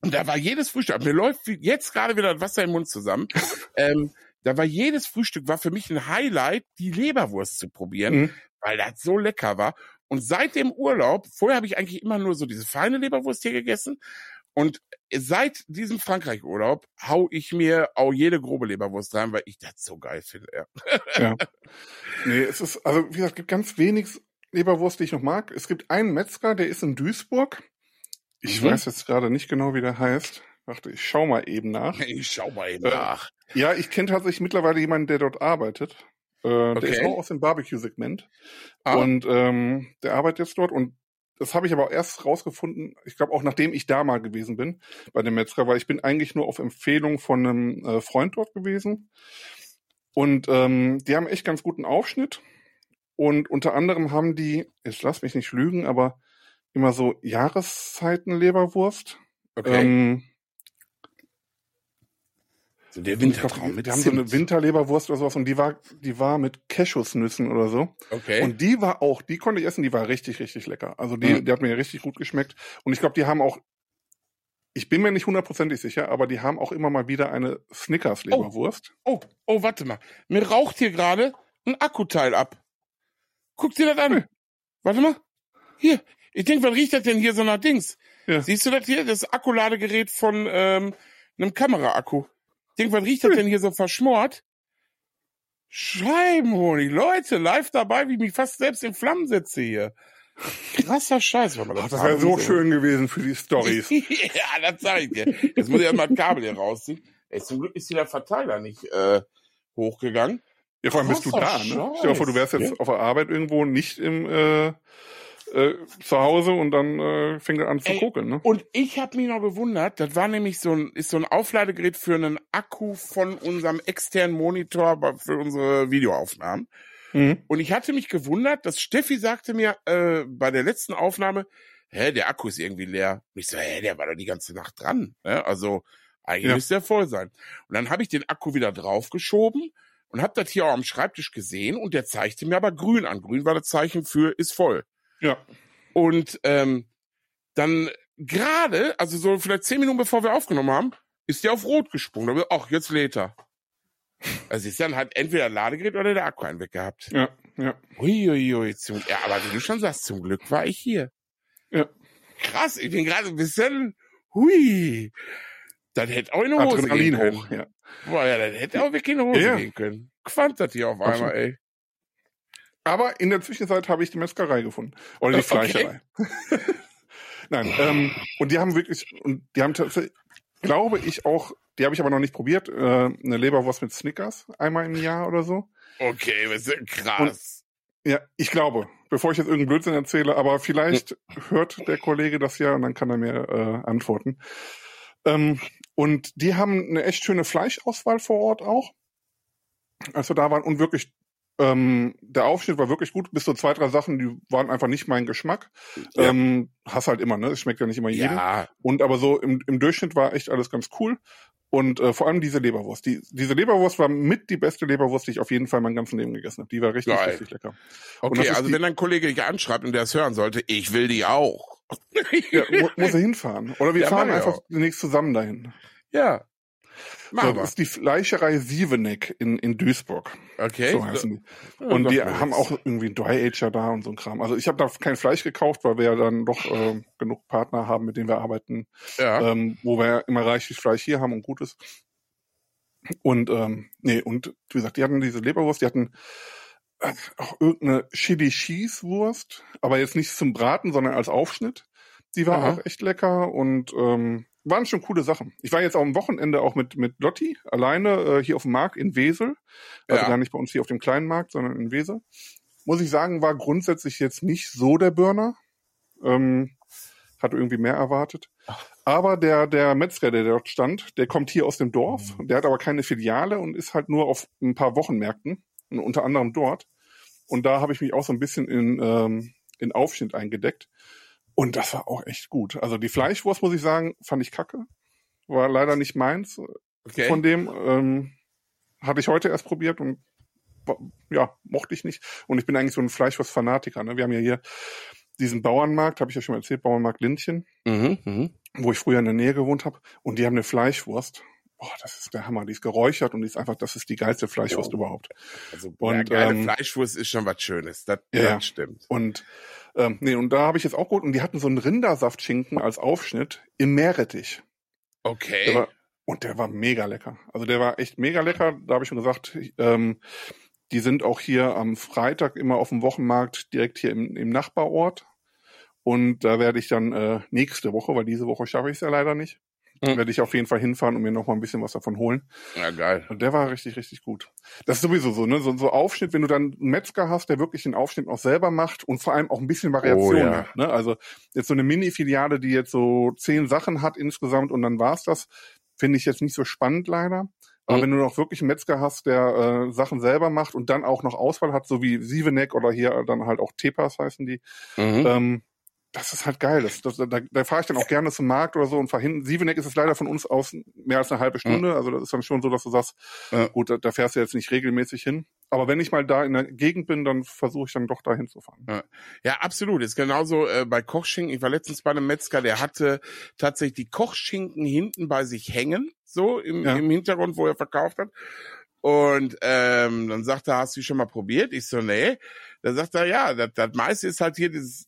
und da war jedes Frühstück, mir läuft jetzt gerade wieder das Wasser im Mund zusammen. ähm, da war jedes Frühstück, war für mich ein Highlight, die Leberwurst zu probieren, mhm. weil das so lecker war. Und seit dem Urlaub, vorher habe ich eigentlich immer nur so diese feine Leberwurst hier gegessen. Und seit diesem Frankreich-Urlaub hau ich mir auch jede grobe Leberwurst rein, weil ich das so geil finde. Ja. ja. Nee, es ist, also wie gesagt, es gibt ganz wenig Leberwurst, die ich noch mag. Es gibt einen Metzger, der ist in Duisburg. Ich mhm. weiß jetzt gerade nicht genau, wie der heißt. Warte, ich schau mal eben nach. Ich schau mal eben äh, nach. Ja, ich kenne tatsächlich mittlerweile jemanden, der dort arbeitet. Äh, okay. Der ist auch aus dem Barbecue-Segment. Ah. Und ähm, der arbeitet jetzt dort und das habe ich aber auch erst rausgefunden, ich glaube auch nachdem ich da mal gewesen bin bei dem Metzger, weil ich bin eigentlich nur auf Empfehlung von einem äh, Freund dort gewesen. Und ähm, die haben echt ganz guten Aufschnitt. Und unter anderem haben die, jetzt lass mich nicht lügen, aber immer so Jahreszeiten-Leberwurst. Okay. Ähm, so der Wintertraum mit die haben so eine. Winterleberwurst oder sowas und die war, die war mit Cashewsnüssen oder so. Okay. Und die war auch, die konnte ich essen, die war richtig, richtig lecker. Also die, Mhm. die hat mir richtig gut geschmeckt. Und ich glaube, die haben auch, ich bin mir nicht hundertprozentig sicher, aber die haben auch immer mal wieder eine Snickers-Leberwurst. oh, oh, warte mal. Mir raucht hier gerade ein Akkuteil ab. Guck dir das an. Hey. Warte mal. Hier. Ich denke, was riecht das denn hier so nach Dings? Ja. Siehst du das hier? Das Akkuladegerät von ähm, einem Kameraakku. Ich denke, was riecht das Hm. denn hier so verschmort? Scheibenhonig. Leute, live dabei, wie ich mich fast selbst in Flammen setze hier. Krasser Scheiß, wenn man Ach, das wäre so schön gewesen für die Stories. ja, das sag ich dir. Jetzt muss ich erstmal das Kabel hier rausziehen. Ey, zum Glück ist hier der Verteiler nicht äh, hochgegangen. Ja, vor allem bist du da, ne? Stell dir vor, du wärst jetzt Scheiß. auf der Arbeit irgendwo nicht im äh, äh, zu Hause und dann äh, fängt er an zu Ey, kokeln, ne? Und ich habe mich noch gewundert, das war nämlich so ein, ist so ein Aufladegerät für einen Akku von unserem externen Monitor für unsere Videoaufnahmen. Mhm. Und ich hatte mich gewundert, dass Steffi sagte mir äh, bei der letzten Aufnahme, hä, der Akku ist irgendwie leer. Und ich so, hä, der war doch die ganze Nacht dran. Ne? Also eigentlich Ja. müsste der voll sein. Und dann habe ich den Akku wieder draufgeschoben und habe das hier auch am Schreibtisch gesehen und der zeigte mir aber grün an. Grün war das Zeichen für ist voll. Ja. Und ähm, dann gerade, also so vielleicht zehn Minuten bevor wir aufgenommen haben, ist der auf Rot gesprungen. Ach, jetzt lädt er. Also ist dann halt entweder Ladegerät oder der Akku einen weg gehabt. Ja, ja. Uiuiui, zum, ja, aber wie du schon sagst, zum Glück war ich hier. Ja. Krass, ich bin gerade ein bisschen, hui. Das hätte auch in die Hose Adrenalin gehen können. hoch, ja. Boah, ja, das hätte auch wirklich in die Hose Ja. gehen können. Quant das hier auf einmal, ey. Aber in der Zwischenzeit habe ich die Metzgerei gefunden. Oder die Okay. Fleischerei. Nein, ähm, und die haben wirklich, und die haben tatsächlich, glaube ich auch, die habe ich aber noch nicht probiert, äh, eine Leberwurst mit Snickers einmal im Jahr oder so. Okay, das ist krass. Ja, ich glaube, bevor ich jetzt irgendeinen Blödsinn erzähle, aber vielleicht hört der Kollege das ja und dann kann er mir äh, antworten. Ähm, und die haben eine echt schöne Fleischauswahl vor Ort auch. Als wir da waren und wirklich, ähm, der Aufschnitt war wirklich gut, bis zu zwei, drei Sachen, die waren einfach nicht mein Geschmack. Ja. Ähm, hast halt immer, ne? Es schmeckt ja nicht immer jedem. ja, Und aber so im, im Durchschnitt war echt alles ganz cool. Und äh, vor allem diese Leberwurst. Die, diese Leberwurst war mit die beste Leberwurst, die ich auf jeden Fall mein ganzes Leben gegessen habe. Die war richtig, Geil. richtig lecker. Okay, also die- wenn ein Kollege dich anschreibt und der es hören sollte, ich will die auch. Ja, mu muss er hinfahren. Oder wir Ja, fahren einfach auch. demnächst zusammen dahin. ja. So, Machen das ist die Fleischerei Sieveneck in, in Duisburg. Okay. So heißen die. Ja, Und die haben auch irgendwie einen Dry-Ager da und so ein Kram. Also ich habe da kein Fleisch gekauft, weil wir ja dann doch äh, genug Partner haben, mit denen wir arbeiten, Ja. ähm, wo wir ja immer reichlich Fleisch hier haben und Gutes. Und ähm, nee, und wie gesagt, die hatten diese Leberwurst, die hatten äh, auch irgendeine Chili Cheese Wurst, aber jetzt nicht zum Braten, sondern als Aufschnitt. Die war Aha. auch echt lecker und ähm, waren schon coole Sachen. Ich war jetzt auch am Wochenende auch mit mit Lotti alleine äh, hier auf dem Markt in Wesel, also Ja. gar nicht bei uns hier auf dem kleinen Markt, sondern in Wesel. Muss ich sagen, war grundsätzlich jetzt nicht so der Burner. Ähm, hatte irgendwie mehr erwartet. Aber der, der Metzger, der dort stand, der kommt hier aus dem Dorf. Der hat aber keine Filiale und ist halt nur auf ein paar Wochenmärkten. Und unter anderem dort. Und da habe ich mich auch so ein bisschen in, ähm, in Aufschnitt eingedeckt. Und das war auch echt gut. Also die Fleischwurst, muss ich sagen, fand ich kacke. War leider nicht meins. Okay. Von dem ähm, hatte ich heute erst probiert und ja, mochte ich nicht. Und ich bin eigentlich so ein Fleischwurst-Fanatiker. Ne? Wir haben ja hier diesen Bauernmarkt, habe ich ja schon mal erzählt, Bauernmarkt Lindchen, Mhm, mhm. wo ich früher in der Nähe gewohnt habe. Und die haben eine Fleischwurst. Boah, das ist der Hammer. Die ist geräuchert und die ist einfach, das ist die geilste Fleischwurst überhaupt. Also Und, ja, geile ähm, Fleischwurst ist schon was Schönes. Das, Ja, das stimmt. Und ähm, nee, und da habe ich jetzt auch gut. Und die hatten so einen Rindersaftschinken als Aufschnitt im Meerrettich. Der Okay. war, und der war mega lecker. Also der war echt mega lecker. Da habe ich schon gesagt, ähm, die sind auch hier am Freitag immer auf dem Wochenmarkt direkt hier im, im Nachbarort. Und da werde ich dann äh, nächste Woche, weil diese Woche schaffe ich es ja leider nicht, Mhm. Werde ich auf jeden Fall hinfahren und mir noch mal ein bisschen was davon holen. Ja, geil. Und der war richtig, richtig gut. Das ist sowieso so, ne? So, so Aufschnitt, wenn du dann einen Metzger hast, der wirklich den Aufschnitt auch selber macht und vor allem auch ein bisschen Variation oh, ja. hat. Ne? Also jetzt so eine Mini-Filiale, die jetzt so zehn Sachen hat insgesamt und dann war's das, finde ich jetzt nicht so spannend leider. Aber mhm. wenn du noch wirklich einen Metzger hast, der äh, Sachen selber macht und dann auch noch Auswahl hat, so wie Sieveneck oder hier dann halt auch Tepas heißen die, mhm. ähm, das ist halt geil. Das, das, da, da fahre ich dann auch gerne zum Markt oder so und fahre hin. Sieveneck ist es leider von uns aus mehr als eine halbe Stunde. Mhm. Also das ist dann schon so, dass du sagst, ja. gut, da, da, fährst du jetzt nicht regelmäßig hin. Aber wenn ich mal da in der Gegend bin, dann versuche ich dann doch da hinzufahren. Ja. ja, absolut. Ist genauso äh, bei Kochschinken. Ich war letztens bei einem Metzger, der hatte tatsächlich die Kochschinken hinten bei sich hängen, so im, ja. im Hintergrund, wo er verkauft hat. Und ähm, dann sagt er, hast du schon mal probiert? Ich so, nee. Da sagt er, ja, das, das meiste ist halt hier dieses,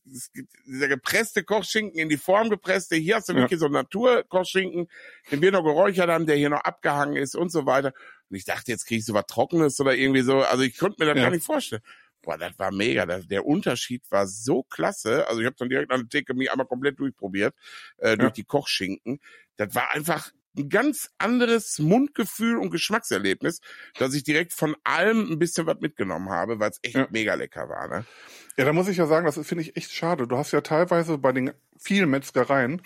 dieser gepresste Kochschinken in die Form gepresste. Hier hast du ja. wirklich so Naturkochschinken, den wir noch geräuchert haben, der hier noch abgehangen ist und so weiter. Und ich dachte, jetzt krieg ich so was Trockenes oder irgendwie so. Also ich konnte mir das ja. gar nicht vorstellen. Boah, das war mega. Das, der Unterschied war so klasse. Also ich habe dann direkt an der Theke mich einmal komplett durchprobiert, äh, ja. durch die Kochschinken. Das war einfach ein ganz anderes Mundgefühl und Geschmackserlebnis, dass ich direkt von allem ein bisschen was mitgenommen habe, weil es echt ja. mega lecker war. Ne? Ja, da muss ich ja sagen, das finde ich echt schade. Du hast ja teilweise bei den vielen Metzgereien,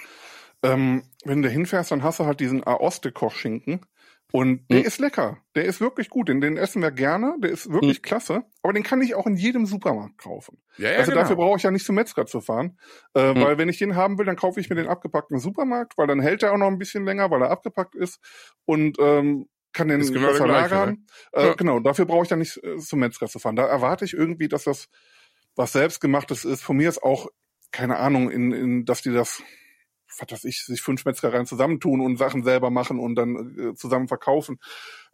ähm, wenn du hinfährst, dann hast du halt diesen Aoste-Kochschinken. Und der hm. ist lecker. Der ist wirklich gut. Den, den essen wir gerne. Der ist wirklich hm. klasse. Aber den kann ich auch in jedem Supermarkt kaufen. Ja, ja, also genau. dafür brauche ich ja nicht zum Metzger zu fahren. Äh, hm. Weil wenn ich den haben will, dann kaufe ich mir den abgepackten Supermarkt, weil dann hält er auch noch ein bisschen länger, weil er abgepackt ist. Und ähm, kann den genau besser lagern. Ne? Äh, ja. Genau, dafür brauche ich dann nicht äh, zum Metzger zu fahren. Da erwarte ich irgendwie, dass das was selbstgemachtes ist. Von mir ist auch, keine Ahnung, in, in, dass die das was weiß ich, sich fünf Metzgereien zusammentun und Sachen selber machen und dann äh, zusammen verkaufen.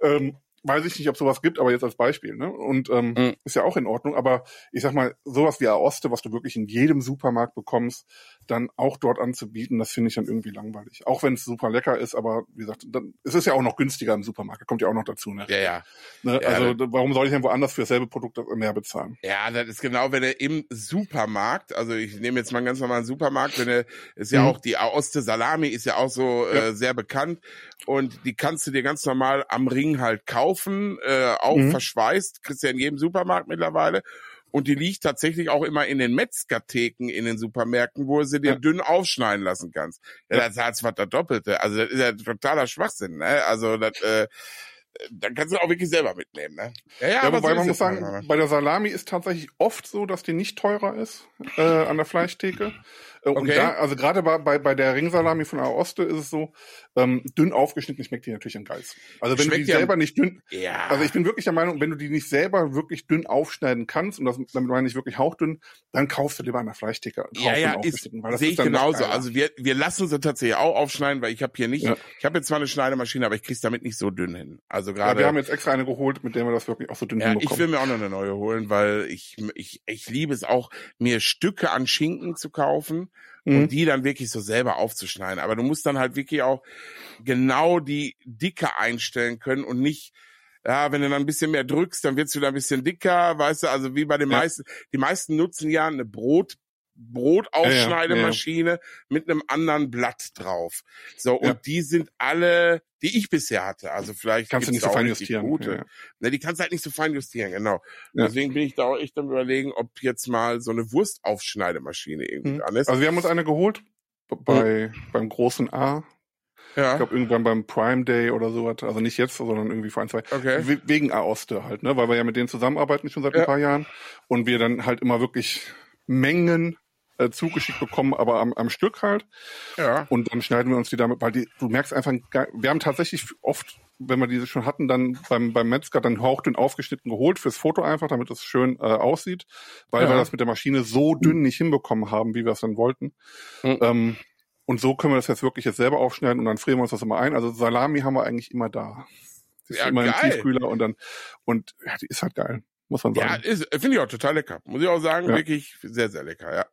Ähm, weiß ich nicht, ob sowas gibt, aber jetzt als Beispiel, ne? Und ähm, mhm. ist ja auch in Ordnung. Aber ich sag mal, sowas wie Aoste, was du wirklich in jedem Supermarkt bekommst, dann auch dort anzubieten, das finde ich dann irgendwie langweilig. Auch wenn es super lecker ist, aber wie gesagt, dann, es ist ja auch noch günstiger im Supermarkt, da kommt ja auch noch dazu, ne? Ja, ja. Ne? ja also warum soll ich denn woanders für dasselbe Produkt mehr bezahlen? Ja, das ist genau, wenn er im Supermarkt, also ich nehme jetzt mal einen ganz normalen Supermarkt, wenn er ist ja mhm. auch die Aoste Salami ist ja auch so ja. äh, sehr bekannt und die kannst du dir ganz normal am Ring halt kaufen, äh, auch mhm. verschweißt, kriegst du ja in jedem Supermarkt mittlerweile. Und die liegt tatsächlich auch immer in den Metzgertheken in den Supermärkten, wo du sie dir ja. dünn aufschneiden lassen kannst. Ja, das hat zwar das Doppelte. Also das ist ja totaler Schwachsinn. Ne? Also das, äh, dann kannst du auch wirklich selber mitnehmen. Ne? Ja, ja, ja aber wobei so man muss sagen, bei der Salami ist tatsächlich oft so, dass die nicht teurer ist äh, an der Fleischtheke. Äh, und okay. da, also gerade bei, bei, bei der Ringsalami von Aoste ist es so, ähm, dünn aufgeschnitten schmeckt die natürlich am geilsten. Also wenn schmeckt du die selber nicht dünn, ja. also ich bin wirklich der Meinung, wenn du die nicht selber wirklich dünn aufschneiden kannst, und das, damit meine ich wirklich hauchdünn, dann kaufst du lieber an der Fleischtheke. Ja, ja, ist, sehe ich genauso. Also wir, wir lassen sie tatsächlich auch aufschneiden, weil ich habe hier nicht, ja. ich habe jetzt zwar eine Schneidemaschine, aber ich krieg's damit nicht so dünn hin. Also gerade. Ja, wir haben jetzt extra eine geholt, mit der wir das wirklich auch so dünn ja, hinbekommen. Ich will mir auch noch eine neue holen, weil ich, ich, ich liebe es auch, mir Stücke an Schinken zu kaufen mhm. und die dann wirklich so selber aufzuschneiden. Aber du musst dann halt wirklich auch genau die Dicke einstellen können und nicht, ja, wenn du dann ein bisschen mehr drückst, dann wird's wieder ein bisschen dicker, weißt du, also wie bei den ja. meisten, die meisten nutzen ja eine Brot, Brotaufschneidemaschine ja, ja, mit einem anderen Blatt drauf. So, und die sind alle, die ich bisher hatte. Also vielleicht kannst du nicht so fein justieren. Gute. Ne, die kannst du halt nicht so fein justieren, genau. Deswegen bin ich da auch echt am überlegen, ob jetzt mal so eine Wurstaufschneidemaschine irgendwie mhm. dran ist. Also wir haben uns eine geholt bei, mhm. beim großen A. Ja. Ich glaube, irgendwann beim Prime Day oder sowas. Also nicht jetzt, sondern irgendwie vor ein, zwei. Okay. Wegen Aoste halt, ne? Weil wir ja mit denen zusammenarbeiten schon seit ein paar Jahren. Und wir dann halt immer wirklich Mengen äh, zugeschickt bekommen, aber am, am Stück halt. Ja. Und dann schneiden wir uns die damit, weil die, du merkst einfach, wir haben tatsächlich oft, wenn wir diese schon hatten, dann beim, beim Metzger dann hauchdünn aufgeschnitten geholt fürs Foto einfach, damit es schön äh, aussieht, weil ja. wir das mit der Maschine so dünn nicht hinbekommen haben, wie wir es dann wollten. Mhm. Ähm, und so können wir das jetzt wirklich jetzt selber aufschneiden und dann frieren wir uns das immer ein. Also Salami haben wir eigentlich immer da. Die ist ja, immer geil. im Tiefkühler und dann, und ja, die ist halt geil muss man sagen. Ja, finde ich auch total lecker. Muss ich auch sagen, ja. wirklich sehr, sehr lecker, ja.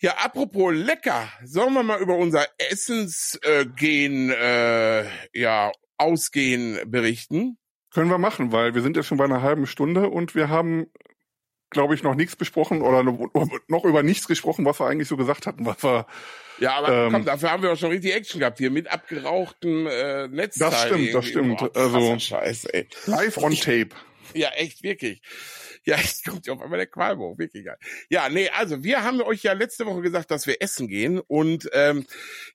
Ja, apropos lecker, sollen wir mal über unser Essensgehen, äh, äh, ja, Ausgehen berichten? Können wir machen, weil wir sind ja schon bei einer halben Stunde und wir haben glaube ich, noch nichts besprochen oder noch über nichts gesprochen, was wir eigentlich so gesagt hatten, was wir ja, aber ähm, komm, dafür haben wir auch schon richtig Action gehabt hier mit abgerauchtem äh, Netzteil. Das stimmt, das stimmt. Boah, also Scheiß, ey. Live on tape. Ja, echt, wirklich. Ja, jetzt kommt ja auf einmal der Qualm wirklich geil. Ja, nee, also wir haben euch ja letzte Woche gesagt, dass wir essen gehen und ähm,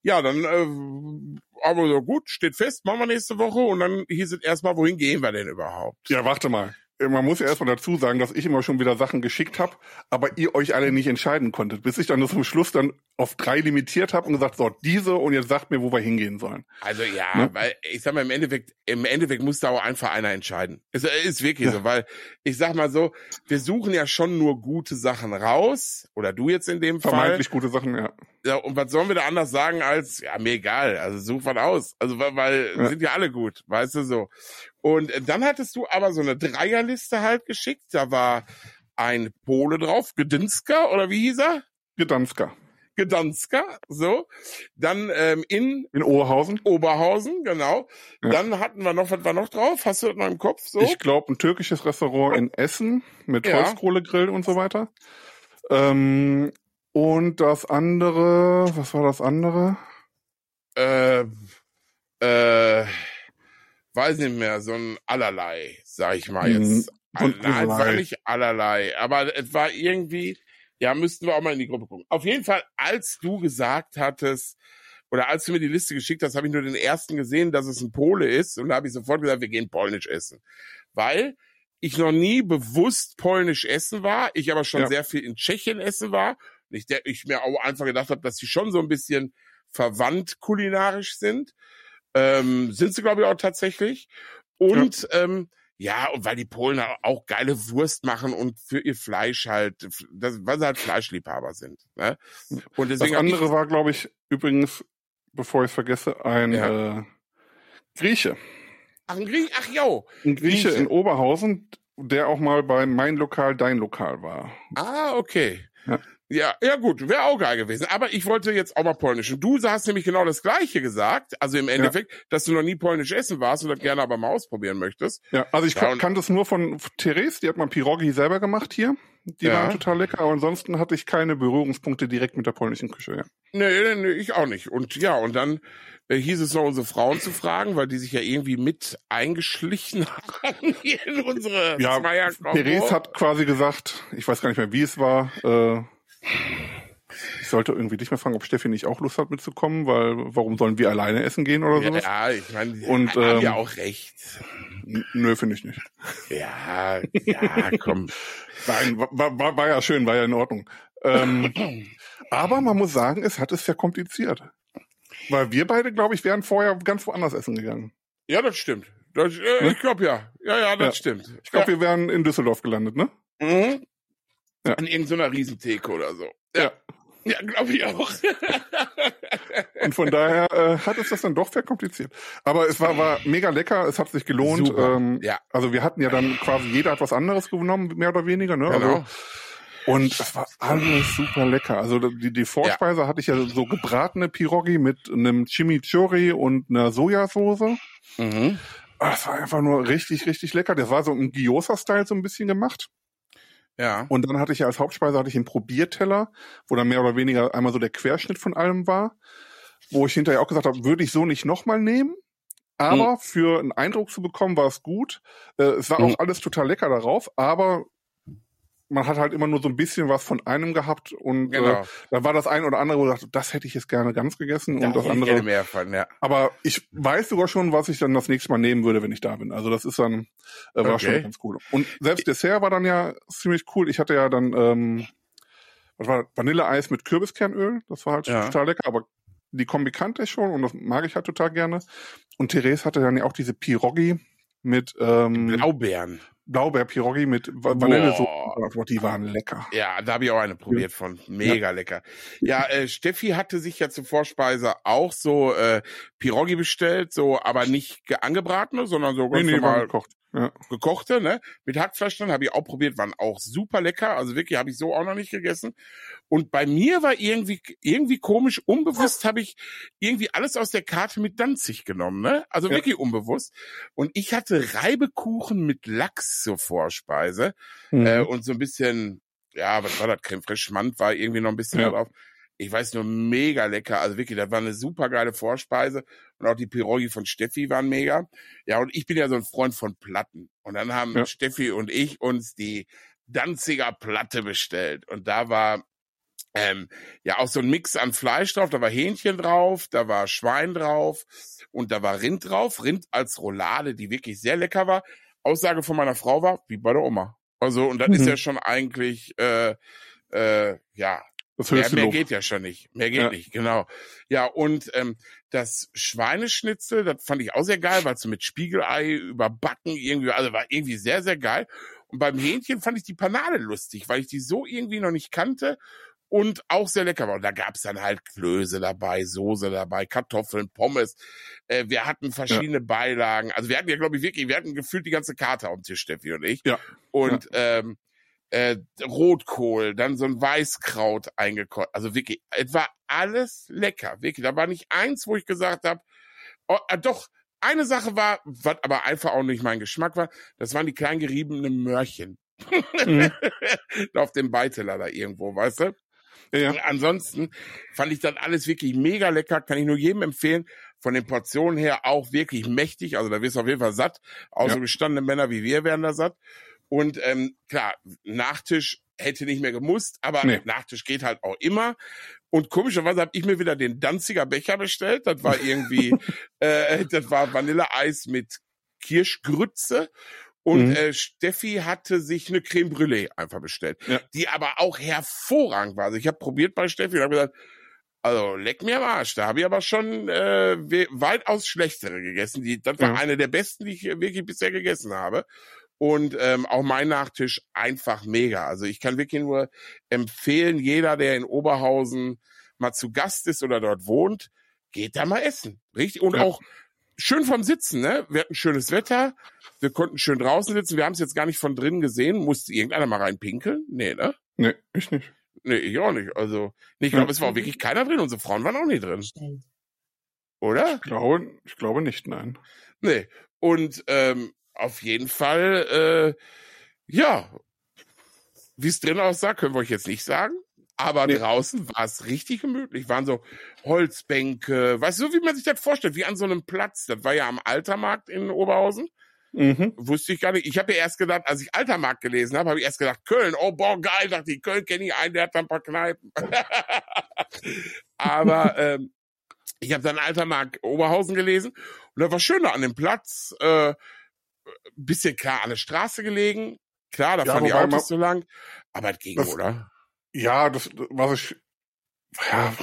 ja, dann äh, aber so gut, steht fest, machen wir nächste Woche und dann hieß es erstmal, wohin gehen wir denn überhaupt? Ja, warte mal man muss ja erstmal dazu sagen, dass ich immer schon wieder Sachen geschickt habe, aber ihr euch alle nicht entscheiden konntet, bis ich dann zum Schluss dann auf drei limitiert habe und gesagt, so, diese und jetzt sagt mir, wo wir hingehen sollen. Also ja, ne? weil ich sag mal, im Endeffekt, im Endeffekt muss da auch einfach einer entscheiden. Es ist wirklich ja. so, weil ich sag mal so, wir suchen ja schon nur gute Sachen raus, oder du jetzt in dem Fall. Vermeintlich gute Sachen, ja. Ja, und was sollen wir da anders sagen als, ja, mir egal, also such was aus. Also, weil, weil ja. sind ja alle gut, weißt du so. Und dann hattest du aber so eine Dreierliste halt geschickt. Da war ein Pole drauf, Gedinska oder wie hieß er? Gedanska. Gedanska, so. Dann ähm, in in Oberhausen. Oberhausen, genau. Ja. Dann hatten wir noch, was war noch drauf? Hast du das noch im Kopf? So? Ich glaube, ein türkisches Restaurant in Essen mit ja. Holzkohlegrill und so weiter. Ähm, und das andere, was war das andere? Äh, äh, weiß nicht mehr, so ein allerlei, sag ich mal jetzt. Mhm. Nein, es war nicht allerlei, aber es war irgendwie, ja, müssten wir auch mal in die Gruppe gucken. Auf jeden Fall, als du gesagt hattest, oder als du mir die Liste geschickt hast, habe ich nur den ersten gesehen, dass es ein Pole ist. Und da habe ich sofort gesagt, wir gehen polnisch essen. Weil ich noch nie bewusst polnisch essen war, ich aber schon ja. sehr viel in Tschechien essen war. Und ich, ich mir auch einfach gedacht habe, dass sie schon so ein bisschen verwandt kulinarisch sind. Ähm, sind sie, glaube ich, auch tatsächlich. Und ja. ähm, ja, und weil die Polen auch geile Wurst machen und für ihr Fleisch halt, das, weil sie halt Fleischliebhaber sind. Ne? Und deswegen das andere ich, war, glaube ich, übrigens, bevor ich es vergesse, ein ja. äh, Grieche. Ach, ein Grieche, ach jo. Ein Grieche, Grieche in Oberhausen, der auch mal bei Mein Lokal, Dein Lokal war. Ah, okay. Ja. Ja, ja gut, wäre auch geil gewesen. Aber ich wollte jetzt auch mal Polnisch. Und du hast nämlich genau das Gleiche gesagt. Also im Endeffekt, ja. dass du noch nie Polnisch essen warst und das gerne aber mal ausprobieren möchtest. Ja, also ich ja, kann, kann das nur von Therese, die hat mal Pirogi selber gemacht hier. Die ja. waren total lecker, aber ansonsten hatte ich keine Berührungspunkte direkt mit der polnischen Küche. Ja. Nee, nee, ich auch nicht. Und ja, und dann äh, hieß es noch, unsere Frauen zu fragen, weil die sich ja irgendwie mit eingeschlichen haben hier in unsere ja, Therese hat quasi gesagt, ich weiß gar nicht mehr, wie es war, äh, ich sollte irgendwie dich mal fragen, ob Steffi nicht auch Lust hat mitzukommen, weil warum sollen wir alleine essen gehen oder sowas? Ja, ich meine, und ähm, ja auch recht. Nö, finde ich nicht. Ja, ja, komm. Nein, war, war, war ja schön, war ja in Ordnung. Ähm, aber man muss sagen, es hat es ja kompliziert. Weil wir beide, glaube ich, wären vorher ganz woanders essen gegangen. Ja, das stimmt. Das, äh, ne? Ich glaube ja. Ja, ja, das ja. stimmt. Ich glaube, ja. wir wären in Düsseldorf gelandet, ne? Mhm. Ja. An irgendeiner Riesentheke oder so. Ja. ja. Glaube ich auch. und von daher äh, hat es das dann doch verkompliziert. Aber es war, war mega lecker, es hat sich gelohnt. Ähm, ja. Also wir hatten ja dann quasi jeder hat was anderes genommen, mehr oder weniger. Ne? Genau. Also, und es war alles super lecker. Also die, die Vorspeise ja. hatte ich ja so gebratene Pirogi mit einem Chimichurri und einer Sojasauce. Mhm. Das war einfach nur richtig, richtig lecker. Das war so im Gyoza-Style so ein bisschen gemacht. Ja. Und dann hatte ich ja als Hauptspeise hatte ich einen Probierteller, wo dann mehr oder weniger einmal so der Querschnitt von allem war, wo ich hinterher auch gesagt habe, würde ich so nicht nochmal nehmen. Aber mhm. für einen Eindruck zu bekommen, war es gut. Äh, es war mhm. auch alles total lecker darauf, aber man hat halt immer nur so ein bisschen was von einem gehabt und äh, genau. äh, da war das ein oder andere, wo ich dachte, das hätte ich jetzt gerne ganz gegessen da und das andere. mehr von, ja. Aber ich weiß sogar schon, was ich dann das nächste Mal nehmen würde, wenn ich da bin. Also das ist dann äh, war okay. schon ganz cool. Und selbst Dessert war dann ja ziemlich cool. Ich hatte ja dann ähm, was war Vanilleeis mit Kürbiskernöl. Das war halt ja. total lecker. Aber die Kombi kannte ich schon und das mag ich halt total gerne. Und Therese hatte dann ja auch diese Piroggi mit ähm, Blaubeeren. Blaubeer-Piroggi mit Vanillesoße. Die waren lecker. Ja, da habe ich auch eine probiert von. Mega ja. lecker. Ja, äh, Steffi hatte sich ja zur Vorspeise auch so äh, Piroggi bestellt, so aber nicht angebratene, sondern so ganz nee, nee, normal. gekocht. Ja. Gekochte, ne? Mit Hackfleisch dann habe ich auch probiert, waren auch super lecker. Also wirklich habe ich so auch noch nicht gegessen. Und bei mir war irgendwie irgendwie komisch, unbewusst habe ich irgendwie alles aus der Karte mit Danzig genommen, ne? Also ja. wirklich unbewusst. Und ich hatte Reibekuchen mit Lachs zur Vorspeise mhm. äh, und so ein bisschen, ja, was war das? Creme fraiche Schmand war irgendwie noch ein bisschen ja. drauf ich weiß nur, mega lecker. Also wirklich, das war eine super geile Vorspeise. Und auch die Pirogi von Steffi waren mega. Ja, und ich bin ja so ein Freund von Platten. Und dann haben ja. Steffi und ich uns die Danziger Platte bestellt. Und da war ähm, ja auch so ein Mix an Fleisch drauf. Da war Hähnchen drauf, da war Schwein drauf und da war Rind drauf. Rind als Roulade, die wirklich sehr lecker war. Aussage von meiner Frau war, wie bei der Oma. Also, und das mhm. ist ja schon eigentlich, äh, äh, ja, ja, mehr Lob. geht ja schon nicht. Mehr geht ja. nicht, genau. Ja, und ähm, das Schweineschnitzel, das fand ich auch sehr geil, weil so mit Spiegelei überbacken irgendwie, also war irgendwie sehr, sehr geil. Und beim Hähnchen fand ich die Panade lustig, weil ich die so irgendwie noch nicht kannte und auch sehr lecker war. Und da gab's dann halt Klöße dabei, Soße dabei, Kartoffeln, Pommes. Äh, wir hatten verschiedene ja. Beilagen. Also wir hatten ja, glaube ich, wirklich, wir hatten gefühlt die ganze Karte auf dem Tisch, Steffi und ich. Ja. Und ja. ähm, äh, Rotkohl, dann so ein Weißkraut eingekocht. Also wirklich, es war alles lecker. Wirklich, da war nicht eins, wo ich gesagt habe, oh, äh, doch, eine Sache war, was aber einfach auch nicht mein Geschmack war, das waren die klein geriebenen Möhrchen. Mhm. Auf dem Beiteller da irgendwo, weißt du? Ja. Ansonsten fand ich das alles wirklich mega lecker, kann ich nur jedem empfehlen. Von den Portionen her auch wirklich mächtig, also da wirst du auf jeden Fall satt. Auch ja. gestandene Männer wie wir werden da satt. Und ähm, klar, Nachtisch hätte nicht mehr gemusst, aber nee. Nachtisch geht halt auch immer. Und komischerweise habe ich mir wieder den Danziger Becher bestellt. Das war irgendwie, äh, das war Vanilleeis mit Kirschgrütze. Und mhm. äh, Steffi hatte sich eine Creme Brûlée einfach bestellt, ja. die aber auch hervorragend war. Also ich habe probiert bei Steffi und habe gesagt, also leck mir am Arsch. Da habe ich aber schon äh, weitaus schlechtere gegessen. Die, das war ja. eine der besten, die ich wirklich bisher gegessen habe. Und ähm, auch mein Nachtisch einfach mega. Also ich kann wirklich nur empfehlen, jeder, der in Oberhausen mal zu Gast ist oder dort wohnt, geht da mal essen. Richtig? Und ja. auch schön vom Sitzen, ne? Wir hatten schönes Wetter, wir konnten schön draußen sitzen, wir haben es jetzt gar nicht von drinnen gesehen. Musste irgendeiner mal reinpinkeln? Nee, ne? Nee, ich nicht. Nee, ich auch nicht. Also, ich glaube, ja. es war auch wirklich keiner drin. Unsere Frauen waren auch nicht drin. Oder? Ich glaube, ich glaube nicht, nein. Nee. Und ähm, auf jeden Fall, äh, ja, wie es drin aussah, können wir euch jetzt nicht sagen. Aber nee. draußen war es richtig gemütlich. Waren so Holzbänke, weißt du, so wie man sich das vorstellt, wie an so einem Platz. Das war ja am Altermarkt in Oberhausen. Mhm. Wusste ich gar nicht. Ich habe ja erst gedacht, als ich Altermarkt gelesen habe, habe ich erst gedacht, Köln, oh boah, geil, dachte ich, Köln kenne ich einen, der hat da ein paar Kneipen. Aber ähm, ich habe dann Altermarkt Oberhausen gelesen und da war schön da an dem Platz. Äh, bisschen klar an der Straße gelegen. Klar, da ja, fahren die Autos so lang. Aber es ging, das, oder? Ja, das, was ich, ja,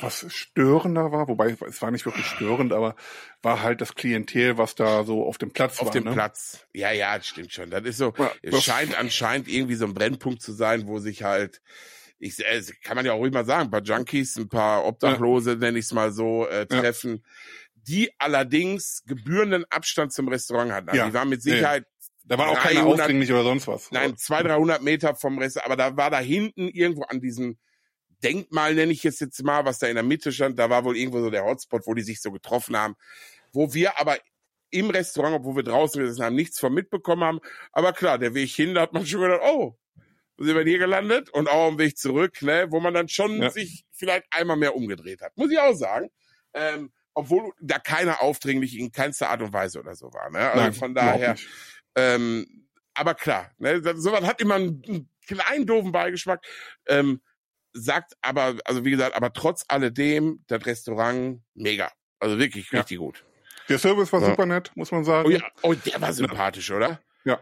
was störender war, wobei es war nicht wirklich störend, aber war halt das Klientel, was da so auf dem Platz auf war. Auf dem ne? Platz. Ja, ja, das stimmt schon. Das ist so, ja, es scheint anscheinend irgendwie so ein Brennpunkt zu sein, wo sich halt, ich, kann man ja auch ruhig mal sagen, ein paar Junkies, ein paar Obdachlose, ja. nenne ich es mal so, äh, treffen. Ja die allerdings gebührenden Abstand zum Restaurant hatten. Also ja. die waren mit Sicherheit da war auch keiner aufdringlich oder sonst was. Nein, 200, 300 Meter vom Restaurant. Aber da war da hinten irgendwo an diesem Denkmal, nenne ich es jetzt mal, was da in der Mitte stand, da war wohl irgendwo so der Hotspot, wo die sich so getroffen haben. Wo wir aber im Restaurant, obwohl wir draußen gesessen haben, nichts von mitbekommen haben. Aber klar, der Weg hin, da hat man schon gedacht, oh, sind wir hier gelandet? Und auch am Weg zurück, ne, wo man dann schon ja. sich vielleicht einmal mehr umgedreht hat. Muss ich auch sagen. Ähm, obwohl da keiner aufdringlich in keinster Art und Weise oder so war. Ne? Also Nein, von daher, ähm, aber klar, ne, sowas hat immer einen, einen kleinen doofen Beigeschmack. Ähm, sagt aber, also wie gesagt, aber trotz alledem, das Restaurant mega. Also wirklich ja. richtig gut. Der Service war ja. super nett, muss man sagen. Oh, ja, oh der war sympathisch, oder? Ja.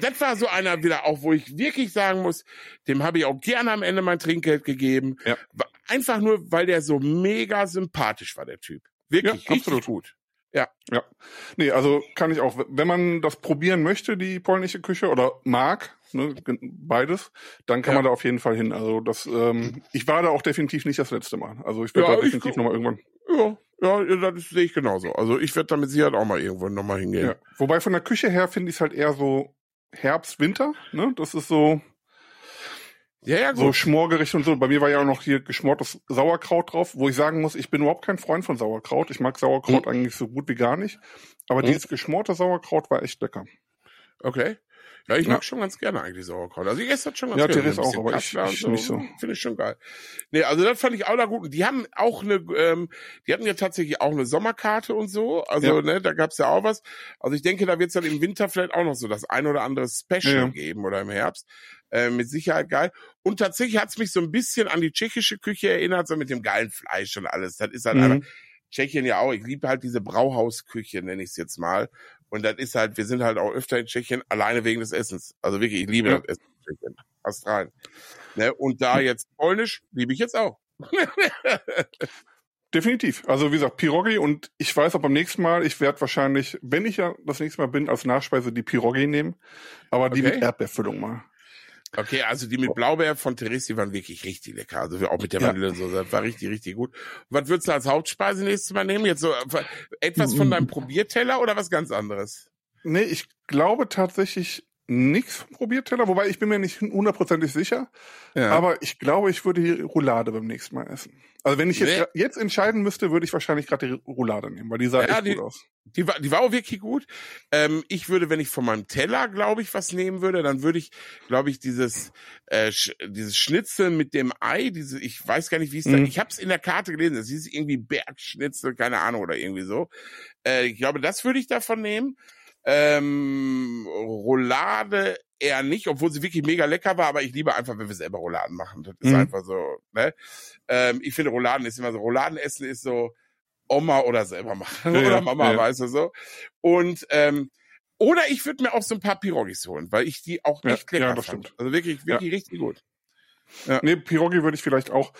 Das war so einer wieder auch, wo ich wirklich sagen muss, dem habe ich auch gerne am Ende mein Trinkgeld gegeben. Ja. Einfach nur, weil der so mega sympathisch war, der Typ. Wirklich, ja, absolut gut. Ja. Ja. Nee, also kann ich auch, wenn man das probieren möchte, die polnische Küche oder mag, ne, beides, dann kann ja. man da auf jeden Fall hin. Also das, ähm, ich war da auch definitiv nicht das letzte Mal. Also ich werde ja, da definitiv nochmal irgendwann. Ja, Ja, das sehe ich genauso. Also ich werde damit sicher auch mal irgendwo nochmal hingehen. Ja. Wobei von der Küche her finde ich es halt eher so Herbst, Winter. Ne? Das ist so ja, ja, gut. so Schmorgericht und so. Bei mir war ja auch noch hier geschmortes Sauerkraut drauf, wo ich sagen muss, ich bin überhaupt kein Freund von Sauerkraut. Ich mag Sauerkraut mhm. eigentlich so gut wie gar nicht. Aber mhm. dieses geschmorte Sauerkraut war echt lecker. Okay. Ja, ich mag ja. schon ganz gerne eigentlich Sauerkraut. Also ich esse das schon ganz ja, gerne. Ja, auch, aber ich, ich so. nicht so. Finde ich schon geil. Nee, also das fand ich auch da gut. Die haben auch eine, ähm, die hatten ja tatsächlich auch eine Sommerkarte und so. Also, ja. ne, da gab's ja auch was. Also ich denke, da wird's dann im Winter vielleicht auch noch so das ein oder andere Special geben oder im Herbst. Äh, mit Sicherheit geil. Und tatsächlich hat's mich so ein bisschen an die tschechische Küche erinnert, so mit dem geilen Fleisch und alles. Das ist halt mhm. einfach, Tschechien ja auch. Ich liebe halt diese Brauhausküche, nenne ich es jetzt mal. Und das ist halt, wir sind halt auch öfter in Tschechien, alleine wegen des Essens. Also wirklich, ich liebe ja. das Essen in Tschechien. Passt rein. Ne? Und da jetzt Polnisch, liebe ich jetzt auch. Definitiv. Also wie gesagt, Pirogi und ich weiß auch beim nächsten Mal, ich werde wahrscheinlich, wenn ich ja das nächste Mal bin, als Nachspeise die Pirogi nehmen, aber die okay. mit Erdbeerfüllung mal. Okay, also die mit Blaubeer von Therese, die waren wirklich richtig lecker. Also auch mit der Vanille und so, das war richtig, richtig gut. Was würdest du als Hauptspeise nächstes Mal nehmen? Jetzt so äh, etwas von deinem Probierteller oder was ganz anderes? Nee, ich glaube tatsächlich nichts vom Probierteller, wobei ich bin mir nicht hundertprozentig sicher. Ja. Aber ich glaube, ich würde die Roulade beim nächsten Mal essen. Also wenn ich jetzt, nee. jetzt entscheiden müsste, würde ich wahrscheinlich gerade die Roulade nehmen, weil die sah ja, echt die, gut aus. Die war, die war auch wirklich gut. Ähm, ich würde, wenn ich von meinem Teller, glaube ich, was nehmen würde, dann würde ich, glaube ich, dieses äh, sch dieses Schnitzel mit dem Ei, diese, ich weiß gar nicht, wie es mhm. da, ich habe es in der Karte gelesen, das hieß irgendwie Bergschnitzel, keine Ahnung oder irgendwie so. Äh, ich glaube, das würde ich davon nehmen. Ähm, Roulade eher nicht, obwohl sie wirklich mega lecker war, aber ich liebe einfach, wenn wir selber Rouladen machen. Das ist mhm. einfach so, ne? Ähm, ich finde Rouladen ist immer so, Rouladenessen ist so Oma oder selber machen. Ja, oder Mama, ja. weißt du so. Und ähm, oder ich würde mir auch so ein paar Pirogis holen, weil ich die auch echt ja, lecker ja, das fand. Stimmt. Also wirklich, wirklich richtig gut. Ja. Nee, Pirogi würde ich vielleicht auch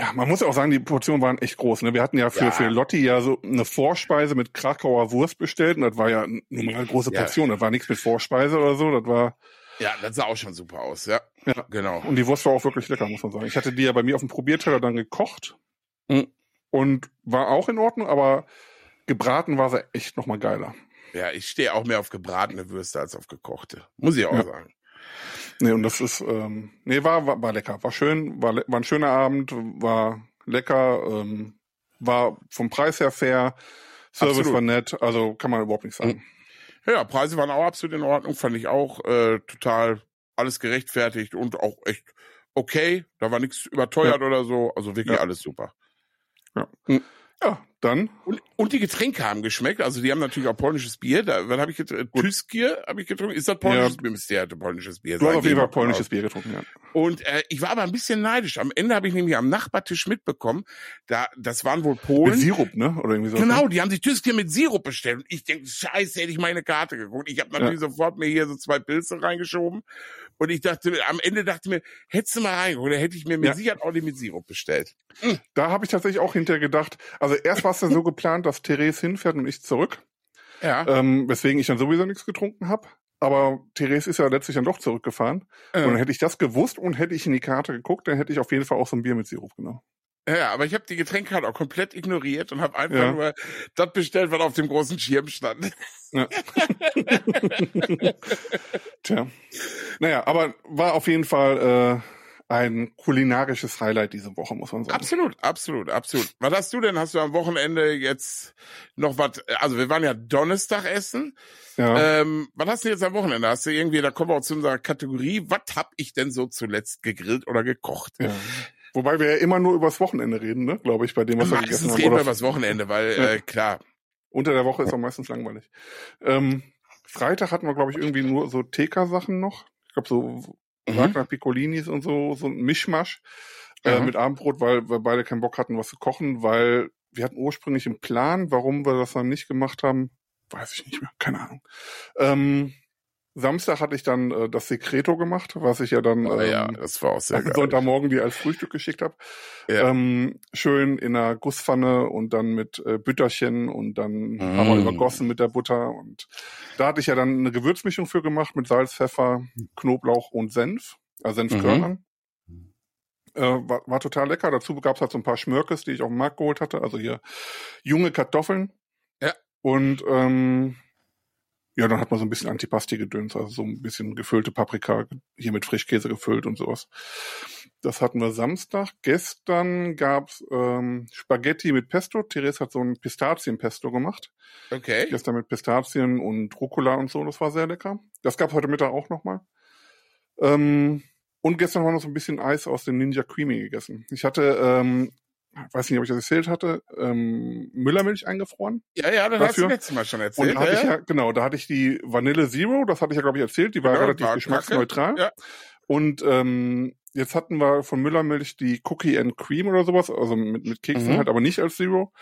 ja, man muss ja auch sagen, die Portionen waren echt groß. Ne? Wir hatten ja für, ja. für Lotti ja so eine Vorspeise mit Krakauer Wurst bestellt und das war ja eine normal große Portion. Ja. Das war nichts mit Vorspeise oder so. Das war. Ja, das sah auch schon super aus, ja. Ja, genau. Und die Wurst war auch wirklich lecker, muss man sagen. Ich hatte die ja bei mir auf dem Probierteller dann gekocht mhm. und war auch in Ordnung, aber gebraten war sie echt nochmal geiler. Ja, ich stehe auch mehr auf gebratene Würste als auf gekochte. Muss ich auch ja. sagen. Nee, und das ist, ähm, nee, war, war, war lecker. War schön, war, war ein schöner Abend, war lecker, ähm, war vom Preis her fair, Service absolut. war nett, also kann man überhaupt nichts sagen. Ja, Preise waren auch absolut in Ordnung, fand ich auch äh, total alles gerechtfertigt und auch echt okay. Da war nichts überteuert ja. oder so, also wirklich ja. alles super. Ja. Hm. Ja, dann. Und, und die Getränke haben geschmeckt. Also die haben natürlich auch polnisches Bier. Da, was habe ich getrunken? Tüskier habe ich getrunken. Ist das polnisches ja. Bier? Müsste ja polnisches Bier Du hast auf jeden Fall polnisches Bier getrunken, ja. Und äh, ich war aber ein bisschen neidisch. Am Ende habe ich nämlich am Nachbartisch mitbekommen, da das waren wohl Polen. Mit Sirup, ne? Oder irgendwie so. Genau, die haben sich Tüskier mit Sirup bestellt. Und ich denke, scheiße, hätte ich meine Karte geguckt. Ich habe natürlich ja. sofort mir hier so zwei Pilze reingeschoben. Und ich dachte, am Ende dachte mir, hättest du mal reingeguckt, oder hätte ich mir mit ja. Sicherheit auch die mit Sirup bestellt. Mhm. Da habe ich tatsächlich auch hinterher gedacht, also erst war ja so geplant, dass Therese hinfährt und ich zurück. Ja. Ähm, weswegen ich dann sowieso nichts getrunken habe. Aber Therese ist ja letztlich dann doch zurückgefahren. Ja. Und hätte ich das gewusst und hätte ich in die Karte geguckt, dann hätte ich auf jeden Fall auch so ein Bier mit Sirup genommen. Ja, aber ich habe die Getränkekarte auch komplett ignoriert und habe einfach ja. nur das bestellt, was auf dem großen Schirm stand. Ja. Tja. Naja, aber war auf jeden Fall äh, ein kulinarisches Highlight diese Woche, muss man sagen. Absolut, absolut, absolut. Was hast du denn? Hast du am Wochenende jetzt noch was? Also wir waren ja Donnerstag essen. Ja. Ähm, was hast du jetzt am Wochenende? Hast du irgendwie, da kommen wir auch zu unserer Kategorie, was hab ich denn so zuletzt gegrillt oder gekocht? Ja. Wobei wir ja immer nur übers Wochenende reden, ne? Glaube ich, bei dem, was wir gegessen haben. reden wir übers Wochenende, weil, ja. äh, klar. Unter der Woche ist auch meistens langweilig. Ähm, Freitag hatten wir, glaube ich, irgendwie nur so TK-Sachen noch. Ich glaube, so mhm. Wagner Piccolinis und so, so ein Mischmasch äh, mhm. mit Abendbrot, weil wir beide keinen Bock hatten, was zu kochen, weil wir hatten ursprünglich einen Plan, warum wir das dann nicht gemacht haben. Weiß ich nicht mehr, keine Ahnung. Ähm, Samstag hatte ich dann äh, das Secreto gemacht, was ich ja dann oh, ja, ähm, das war auch sehr geil. Sonntagmorgen dir als Frühstück geschickt habe. Ja. Ähm, schön in einer Gusspfanne und dann mit äh, Bütterchen und dann mm. haben wir übergossen mit der Butter. Und da hatte ich ja dann eine Gewürzmischung für gemacht mit Salz, Pfeffer, Knoblauch und Senf, also Senfkörnern. Mhm. Äh, war, war total lecker. Dazu gab es halt so ein paar Schmörkes, die ich auf dem Markt geholt hatte. Also hier junge Kartoffeln. Ja. Und ähm, ja, dann hat man so ein bisschen Antipasti-Gedöns, also so ein bisschen gefüllte Paprika, hier mit Frischkäse gefüllt und sowas. Das hatten wir Samstag. Gestern gab's ähm, Spaghetti mit Pesto. Therese hat so ein Pistazienpesto gemacht. Okay. Gestern mit Pistazien und Rucola und so. Das war sehr lecker. Das gab's heute Mittag auch nochmal. Ähm, und gestern haben wir noch so ein bisschen Eis aus dem Ninja Creamy gegessen. Ich hatte, ähm, weiß nicht, ob ich das erzählt hatte, ähm, Müllermilch eingefroren. Ja, ja, das Dafür. hast du letztes Mal schon erzählt. Und da hatte ja, ich ja, genau, da hatte ich die Vanille Zero, das hatte ich ja, glaube ich, erzählt, die war Genau, relativ war geschmacksneutral. Ja. Und ähm, jetzt hatten wir von Müllermilch die Cookie and Cream oder sowas, also mit, mit Keksen Mhm. halt, aber nicht als Zero.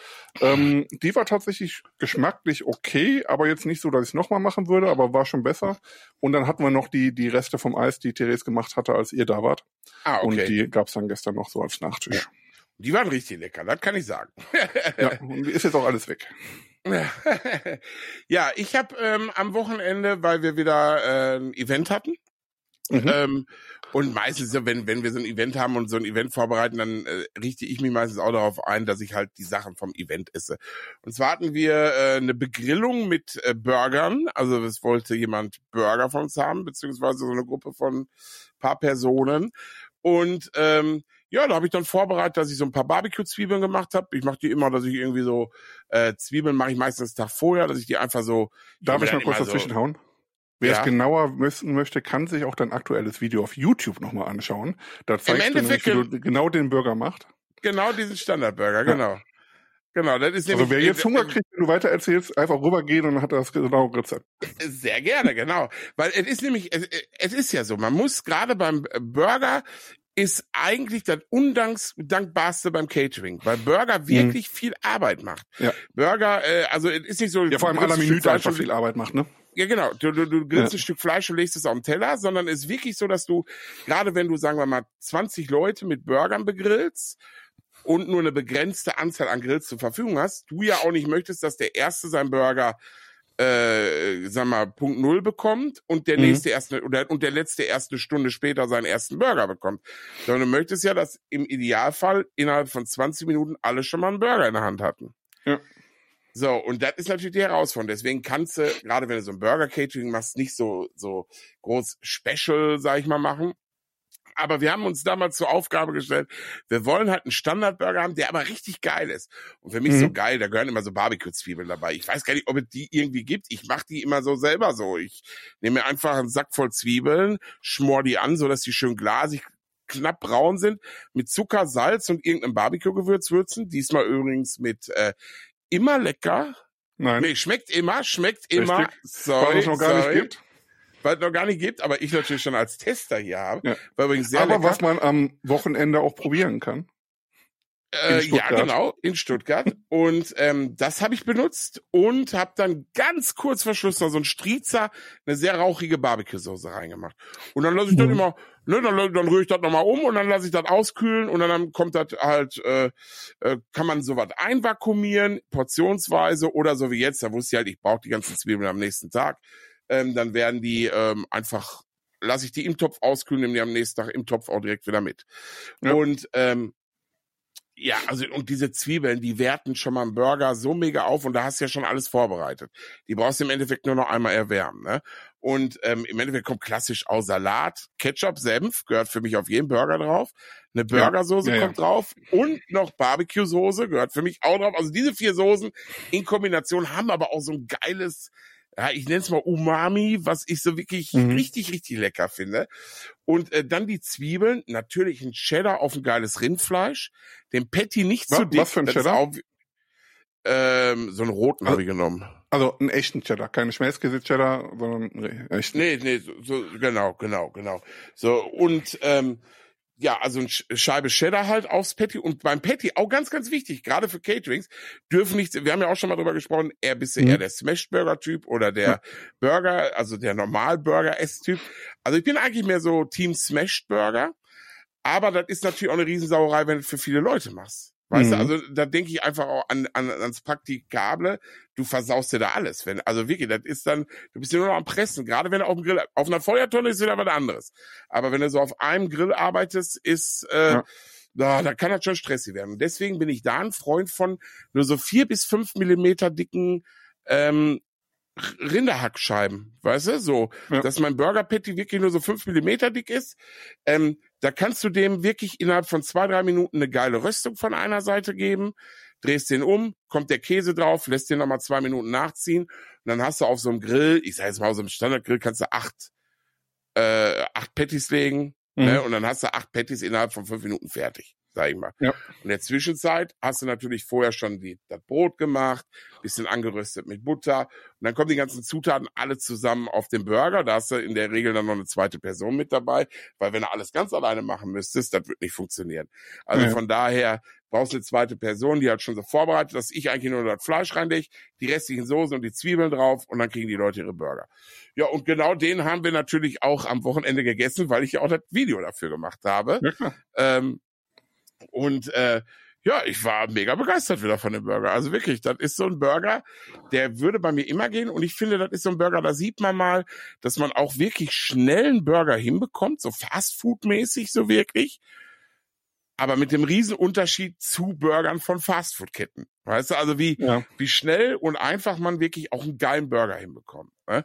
Ähm, die war tatsächlich geschmacklich okay, aber jetzt nicht so, dass ich es nochmal machen würde, aber war schon besser. Und dann hatten wir noch die, die Reste vom Eis, die Therese gemacht hatte, als ihr da wart. Ah, Und okay. Die, die gab's dann gestern noch so als Nachtisch. Waren richtig lecker, das kann ich sagen. Ja, ist jetzt auch alles weg. ja, ich habe ähm, am Wochenende, weil wir wieder äh, ein Event hatten, Mhm. ähm, und meistens, wenn, wenn wir so ein Event haben und so ein Event vorbereiten, dann äh, richte ich mich meistens auch darauf ein, dass ich halt die Sachen vom Event esse. Und zwar hatten wir äh, eine Begrillung mit äh, Burgern. Also es wollte jemand Burger von uns haben, beziehungsweise so eine Gruppe von paar Personen. Und ähm, ja, da habe ich dann vorbereitet, dass ich so ein paar Barbecue-Zwiebeln gemacht habe. Ich mache die immer, dass ich irgendwie so äh, Zwiebeln mache ich meistens Tag vorher, dass ich die einfach so. Darf ich mal kurz dazwischen hauen? Wer Ja. es genauer wissen möchte, kann sich auch dein aktuelles Video auf YouTube nochmal anschauen. Da zeigst du nämlich, wie du genau den Burger macht. Genau diesen Standardburger, genau. Genau, das ist nämlich. Also wer jetzt Hunger kriegt, wenn du weiter erzählst, einfach rübergehen und dann hat er das genaue Rezept. Sehr gerne, genau. Weil es ist nämlich, es, es ist ja so, man muss gerade beim Burger ist eigentlich das undankbarste beim Catering, weil Burger wirklich viel Arbeit macht. Mhm. Ja. Burger, äh, also es ist nicht so. Ja, vor allem aller Minute einfach viel Arbeit macht, ne? Ja, genau. Du, du, du grillst Ja. ein Stück Fleisch und legst es auf den Teller, sondern es ist wirklich so, dass du, gerade wenn du, sagen wir mal, 20 Leute mit Burgern begrillst und nur eine begrenzte Anzahl an Grills zur Verfügung hast, du ja auch nicht möchtest, dass der Erste seinen Burger äh, sag mal, Punkt Null bekommt und der Mhm. nächste erst eine, oder und der letzte erst eine Stunde später seinen ersten Burger bekommt. Sondern du möchtest ja, dass im Idealfall innerhalb von 20 Minuten alle schon mal einen Burger in der Hand hatten. Ja. So, und das ist natürlich die Herausforderung. Deswegen kannst du, gerade wenn du so ein Burger-Catering machst, nicht so, so groß Special, sag ich mal, machen. Aber wir haben uns damals zur Aufgabe gestellt, wir wollen halt einen Standardburger haben, der aber richtig geil ist. Und für mich Mhm. so geil, da gehören immer so Barbecue-Zwiebeln dabei. Ich weiß gar nicht, ob es die irgendwie gibt. Ich mache die immer so selber so. Ich nehme mir einfach einen Sack voll Zwiebeln, schmor die an, so dass die schön glasig knapp braun sind, mit Zucker, Salz und irgendeinem Barbecue-Gewürz würzen. Diesmal übrigens mit äh, immer lecker. Nein, Nee, schmeckt immer, schmeckt immer. Richtig. Sorry, weil es noch gar sorry. nicht gibt. Weil es noch gar nicht gibt, aber ich natürlich schon als Tester hier habe. Ja. War übrigens sehr Aber lecker. was man am Wochenende auch probieren kann. Äh, ja, genau, in Stuttgart. und ähm, das habe ich benutzt und habe dann ganz kurz vor Schluss noch so ein Striezer, eine sehr rauchige Barbecue-Soße reingemacht. Und dann lasse ich dann Mhm. immer, ne, dann, dann rühre ich das nochmal um und dann lasse ich das auskühlen und dann kommt das halt, äh, äh, kann man sowas einvakuumieren, portionsweise oder so wie jetzt, da wusste ich halt, ich brauche die ganzen Zwiebeln am nächsten Tag. Ähm, dann werden die ähm, einfach, lasse ich die im Topf auskühlen, nehme die am nächsten Tag im Topf auch direkt wieder mit. Ja. Und ähm, ja, also und diese Zwiebeln, die werten schon mal einen Burger so mega auf und da hast du ja schon alles vorbereitet. Die brauchst du im Endeffekt nur noch einmal erwärmen, ne? Und ähm, im Endeffekt kommt klassisch auch Salat, Ketchup, Senf gehört für mich auf jeden Burger drauf. Eine Burgersoße Ja, ja, kommt drauf und noch Barbecue-Soße gehört für mich auch drauf. Also diese vier Soßen in Kombination haben aber auch so ein geiles, ja, ich nenne es mal Umami, was ich so wirklich Mhm. richtig, richtig lecker finde. Und äh, dann die Zwiebeln, natürlich ein Cheddar auf ein geiles Rindfleisch, den Patty nicht Wa- zu dick. was für ein Cheddar? Auch, ähm, so einen roten Also- habe ich genommen. Also einen echten Cheddar, keine Schmelzkäse-Cheddar, sondern einen echten. Nee, nee, so, so genau, genau, genau. So und ähm, ja, also eine Scheibe Cheddar halt aufs Patty und beim Patty auch ganz, ganz wichtig, gerade für Caterings dürfen nicht, wir haben ja auch schon mal drüber gesprochen, eher bist du Mhm. eher der Smash Burger Typ oder der Burger, also der Normal Burger Esstyp. Also ich bin eigentlich mehr so Team Smashed Burger, aber das ist natürlich auch eine Riesensauerei, wenn du es für viele Leute machst. Weißt mhm. du, also da denke ich einfach auch an, an ans Praktikable. Du versaust dir da alles. Wenn, also wirklich, das ist dann, du bist ja nur noch am Pressen. Gerade wenn du auf dem Grill, auf einer Feuertonne ist wieder was anderes. Aber wenn du so auf einem Grill arbeitest, ist, äh, ja. da, da kann das schon stressig werden. Deswegen bin ich da ein Freund von nur so vier bis fünf Millimeter dicken ähm, Rinderhackscheiben, weißt du, so, ja. dass mein Burger Patty wirklich nur so fünf Millimeter dick ist. Ähm, da kannst du dem wirklich innerhalb von zwei, drei Minuten eine geile Röstung von einer Seite geben, drehst den um, kommt der Käse drauf, lässt den nochmal zwei Minuten nachziehen und dann hast du auf so einem Grill, ich sag jetzt mal auf so einem Standardgrill, kannst du acht, äh, acht Patties legen, ne, mhm. ne, und dann hast du acht Patties innerhalb von fünf Minuten fertig sag ich mal. Ja. Und in der Zwischenzeit hast du natürlich vorher schon die, das Brot gemacht, bisschen angeröstet mit Butter und dann kommen die ganzen Zutaten alle zusammen auf den Burger. Da hast du in der Regel dann noch eine zweite Person mit dabei, weil wenn du alles ganz alleine machen müsstest, das wird nicht funktionieren. Also ja. von daher brauchst du eine zweite Person, die hat schon so vorbereitet, dass ich eigentlich nur das Fleisch reinlege, die restlichen Soßen und die Zwiebeln drauf und dann kriegen die Leute ihre Burger. Ja, und genau den haben wir natürlich auch am Wochenende gegessen, weil ich ja auch das Video dafür gemacht habe. Ja, ähm, und äh, ja, ich war mega begeistert wieder von dem Burger. Also wirklich, das ist so ein Burger, der würde bei mir immer gehen. Und ich finde, das ist so ein Burger, da sieht man mal, dass man auch wirklich schnell einen Burger hinbekommt, so Fastfood-mäßig, so wirklich. Aber mit dem Riesenunterschied zu Burgern von Fastfood-Ketten. Weißt du, also wie, ja. wie schnell und einfach man wirklich auch einen geilen Burger hinbekommt. Ne?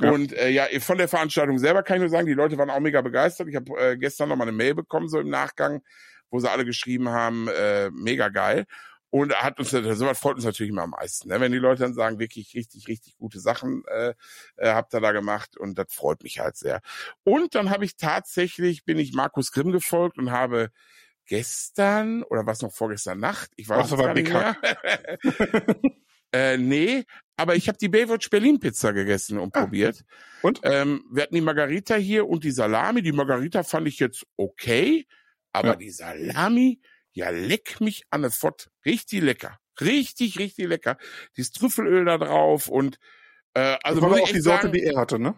Ja. Und äh, ja, von der Veranstaltung selber kann ich nur sagen, die Leute waren auch mega begeistert. Ich habe äh, gestern noch mal eine Mail bekommen, so im Nachgang, wo sie alle geschrieben haben, äh, mega geil. Und hat uns, sowas freut uns natürlich immer am meisten, ne? wenn die Leute dann sagen, wirklich richtig, richtig gute Sachen äh, äh, habt ihr da gemacht und das freut mich halt sehr. Und dann habe ich tatsächlich, bin ich Markus Grimm gefolgt und habe gestern oder was noch vorgestern Nacht, ich weiß Ach, nicht mehr. äh, nee, aber ich habe die Baywatch Berlin Pizza gegessen und ah, probiert. Und? Ähm, wir hatten die Margarita hier und die Salami. Die Margarita fand ich jetzt okay. Aber ja. die Salami, ja, leck mich an der Fott. Richtig lecker. Richtig, richtig lecker. Dieses Trüffelöl da drauf und äh, also das war auch die Sorte, sagen, die er hatte, ne?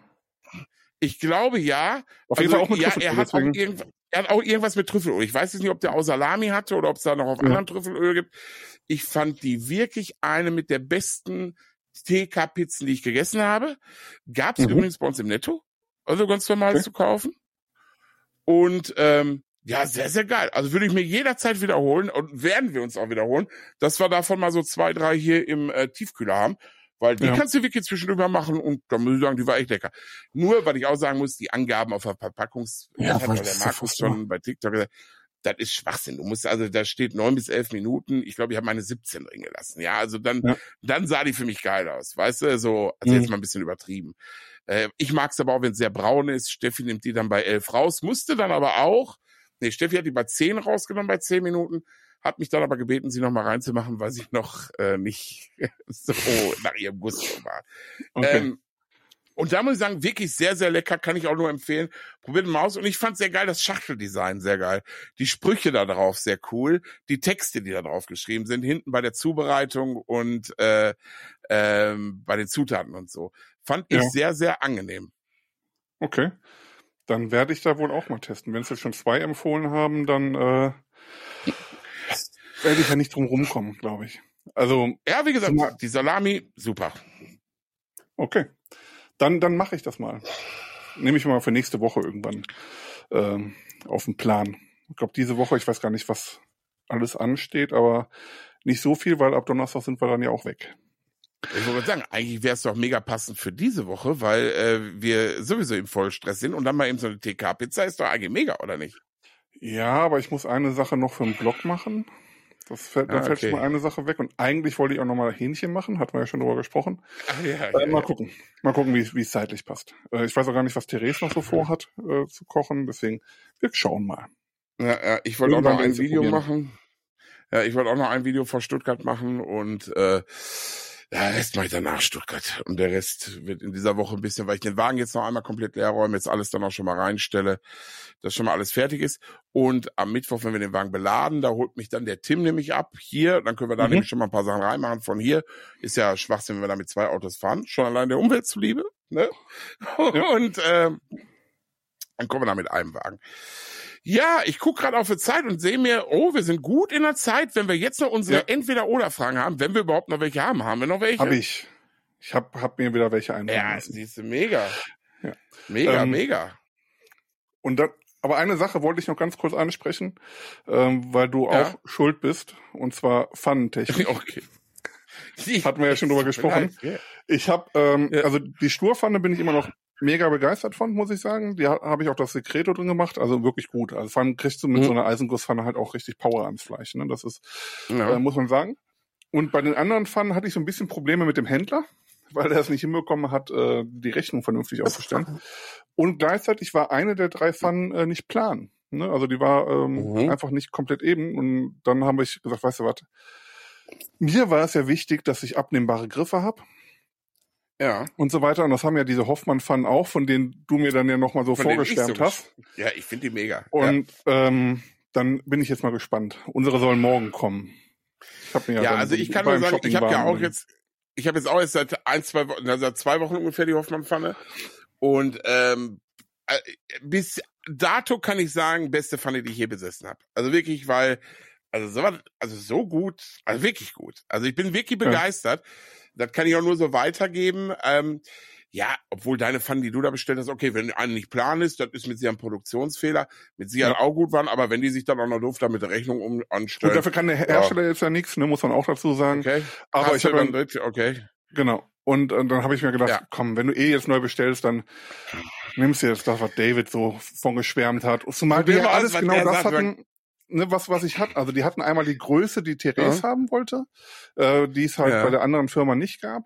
Ich glaube ja. Auf jeden also, Fall auch mit ja, er hat, auch er hat auch irgendwas mit Trüffelöl. Ich weiß jetzt nicht, ob der auch Salami hatte oder ob es da noch auf ja. anderen Trüffelöl gibt. Ich fand die wirklich eine mit der besten TK-Pizzen, die ich gegessen habe. Gab es mhm. übrigens bei uns im Netto. Also ganz normal okay. zu kaufen. Und ähm, ja, sehr, sehr geil. Also würde ich mir jederzeit wiederholen und werden wir uns auch wiederholen, dass wir davon mal so zwei, drei hier im äh, Tiefkühler haben. Weil die ja. kannst du wirklich zwischendurch machen und da muss ich sagen, die war echt lecker. Nur, weil ich auch sagen muss, die Angaben auf der Verpackungs, ja, hat der Markus schon bei TikTok gesagt, das ist Schwachsinn. Du musst, also da steht neun bis elf Minuten. Ich glaube, ich habe meine 17 drin gelassen. Ja, also dann, ja. dann sah die für mich geil aus. Weißt du, so, also mhm. jetzt mal ein bisschen übertrieben. Äh, ich mag es aber auch, wenn es sehr braun ist. Steffi nimmt die dann bei elf raus, musste dann aber auch, Nee, Steffi hat die bei 10 rausgenommen bei 10 Minuten, hat mich dann aber gebeten, sie nochmal reinzumachen, weil sie noch äh, nicht so nach ihrem Gusto war. Okay. Ähm, und da muss ich sagen, wirklich sehr, sehr lecker, kann ich auch nur empfehlen. Probiert mal aus. Und ich fand sehr geil, das Schachteldesign sehr geil. Die Sprüche da drauf sehr cool. Die Texte, die da drauf geschrieben sind, hinten bei der Zubereitung und äh, ähm, bei den Zutaten und so. Fand ich ja. sehr, sehr angenehm. Okay. Dann werde ich da wohl auch mal testen. Wenn jetzt schon zwei empfohlen haben, dann äh, werde ich ja nicht drum rumkommen, glaube ich. Also ja, wie gesagt, die Salami super. Okay, dann dann mache ich das mal. Nehme ich mal für nächste Woche irgendwann äh, auf den Plan. Ich glaube diese Woche, ich weiß gar nicht, was alles ansteht, aber nicht so viel, weil ab Donnerstag sind wir dann ja auch weg. Ich wollte sagen, eigentlich wäre es doch mega passend für diese Woche, weil äh, wir sowieso im Vollstress sind und dann mal eben so eine TK-Pizza ist doch eigentlich mega, oder nicht? Ja, aber ich muss eine Sache noch für den Blog machen. Das fällt, ah, dann fällt schon mal eine Sache weg. Und eigentlich wollte ich auch nochmal Hähnchen machen, hatten wir ja schon drüber gesprochen. Ach, ja, äh, mal ja. gucken. Mal gucken, wie es zeitlich passt. Äh, ich weiß auch gar nicht, was Therese noch so vorhat äh, zu kochen, deswegen wir schauen mal. Ja, ja ich wollte auch noch ein Video machen. Ja, ich wollte auch noch ein Video vor Stuttgart machen und äh, ja, Rest mache ich danach Stuttgart. Und der Rest wird in dieser Woche ein bisschen, weil ich den Wagen jetzt noch einmal komplett leer räume, jetzt alles dann auch schon mal reinstelle, dass schon mal alles fertig ist. Und am Mittwoch, wenn wir den Wagen beladen, da holt mich dann der Tim nämlich ab hier. Dann können wir da mhm. nämlich schon mal ein paar Sachen reinmachen. Von hier ist ja Schwachsinn, wenn wir da mit zwei Autos fahren. Schon allein der Umwelt zuliebe. Ne? Und ähm, dann kommen wir da mit einem Wagen. Ja, ich gucke gerade auf die Zeit und sehe mir, oh, wir sind gut in der Zeit, wenn wir jetzt noch unsere Ja. Entweder-Oder-Fragen haben, wenn wir überhaupt noch welche haben. Haben wir noch welche? Habe ich. Ich habe hab mir wieder welche einfallen Ja, siehst du, mega. Ja. Mega, Ähm, mega. Und dann, aber eine Sache wollte ich noch ganz kurz ansprechen, ähm, weil du Ja. auch schuld bist, und zwar Pfannentechnik. Okay. Hatten wir ja schon drüber gesprochen. Ich habe, ähm, Ja. also die Sturpfanne bin ich immer noch mega begeistert von, muss ich sagen. Die ha- habe ich auch das Sekreto drin gemacht, also wirklich gut. Also vor allem kriegst du mit Mhm. so einer Eisengusspfanne halt auch richtig Power ans Fleisch. Ne? Das ist, Ja. äh, muss man sagen. Und bei den anderen Pfannen hatte ich so ein bisschen Probleme mit dem Händler, weil er es nicht hinbekommen hat, äh, die Rechnung vernünftig auszustellen. Und gleichzeitig war eine der drei Pfannen äh, nicht plan. Ne? Also die war ähm, Mhm. einfach nicht komplett eben. Und dann habe ich gesagt, weißt du was, mir war es ja wichtig, dass ich abnehmbare Griffe habe ja. und so weiter. Und das haben ja diese Hoffmann-Pfannen auch, von denen du mir dann ja nochmal so Von vorgeschwärmt so hast. Ja, ich finde die mega. Und ähm, dann bin ich jetzt mal gespannt. Unsere sollen morgen kommen. Ich hab mir ja, ja also ich kann nur sagen, ich habe ja auch jetzt, ich habe jetzt auch erst seit ein, zwei Wochen, also seit zwei Wochen ungefähr die Hoffmann-Pfanne. Und ähm, äh, bis dato kann ich sagen, beste Pfanne, die ich je besessen habe. Also wirklich, weil, also so, also so gut, also wirklich gut. Also ich bin wirklich Ja. Das kann ich auch nur so weitergeben. Ähm, ja, obwohl deine Pfanne, die du da bestellt hast, okay, wenn eine nicht plan ist, das ist mit Sicherheit ein Produktionsfehler, mit Sicherheit Ja. auch gut waren, aber wenn die sich dann auch noch doof da mit der Rechnung um Gut, anstellen. dafür kann der Hersteller jetzt ja nichts, ne, muss man auch dazu sagen. okay. Aber Hast ich habe dann okay. genau. Und, äh, dann habe ich mir gedacht, Ja. komm, wenn du eh jetzt neu bestellst, dann nimmst du jetzt das, was David so von geschwärmt hat. Zumal Probier ja alles genau das hatten, ne, was, was ich hatte. Also die hatten einmal die Größe, die Therese haben wollte, äh, die es halt Ja. bei der anderen Firma nicht gab.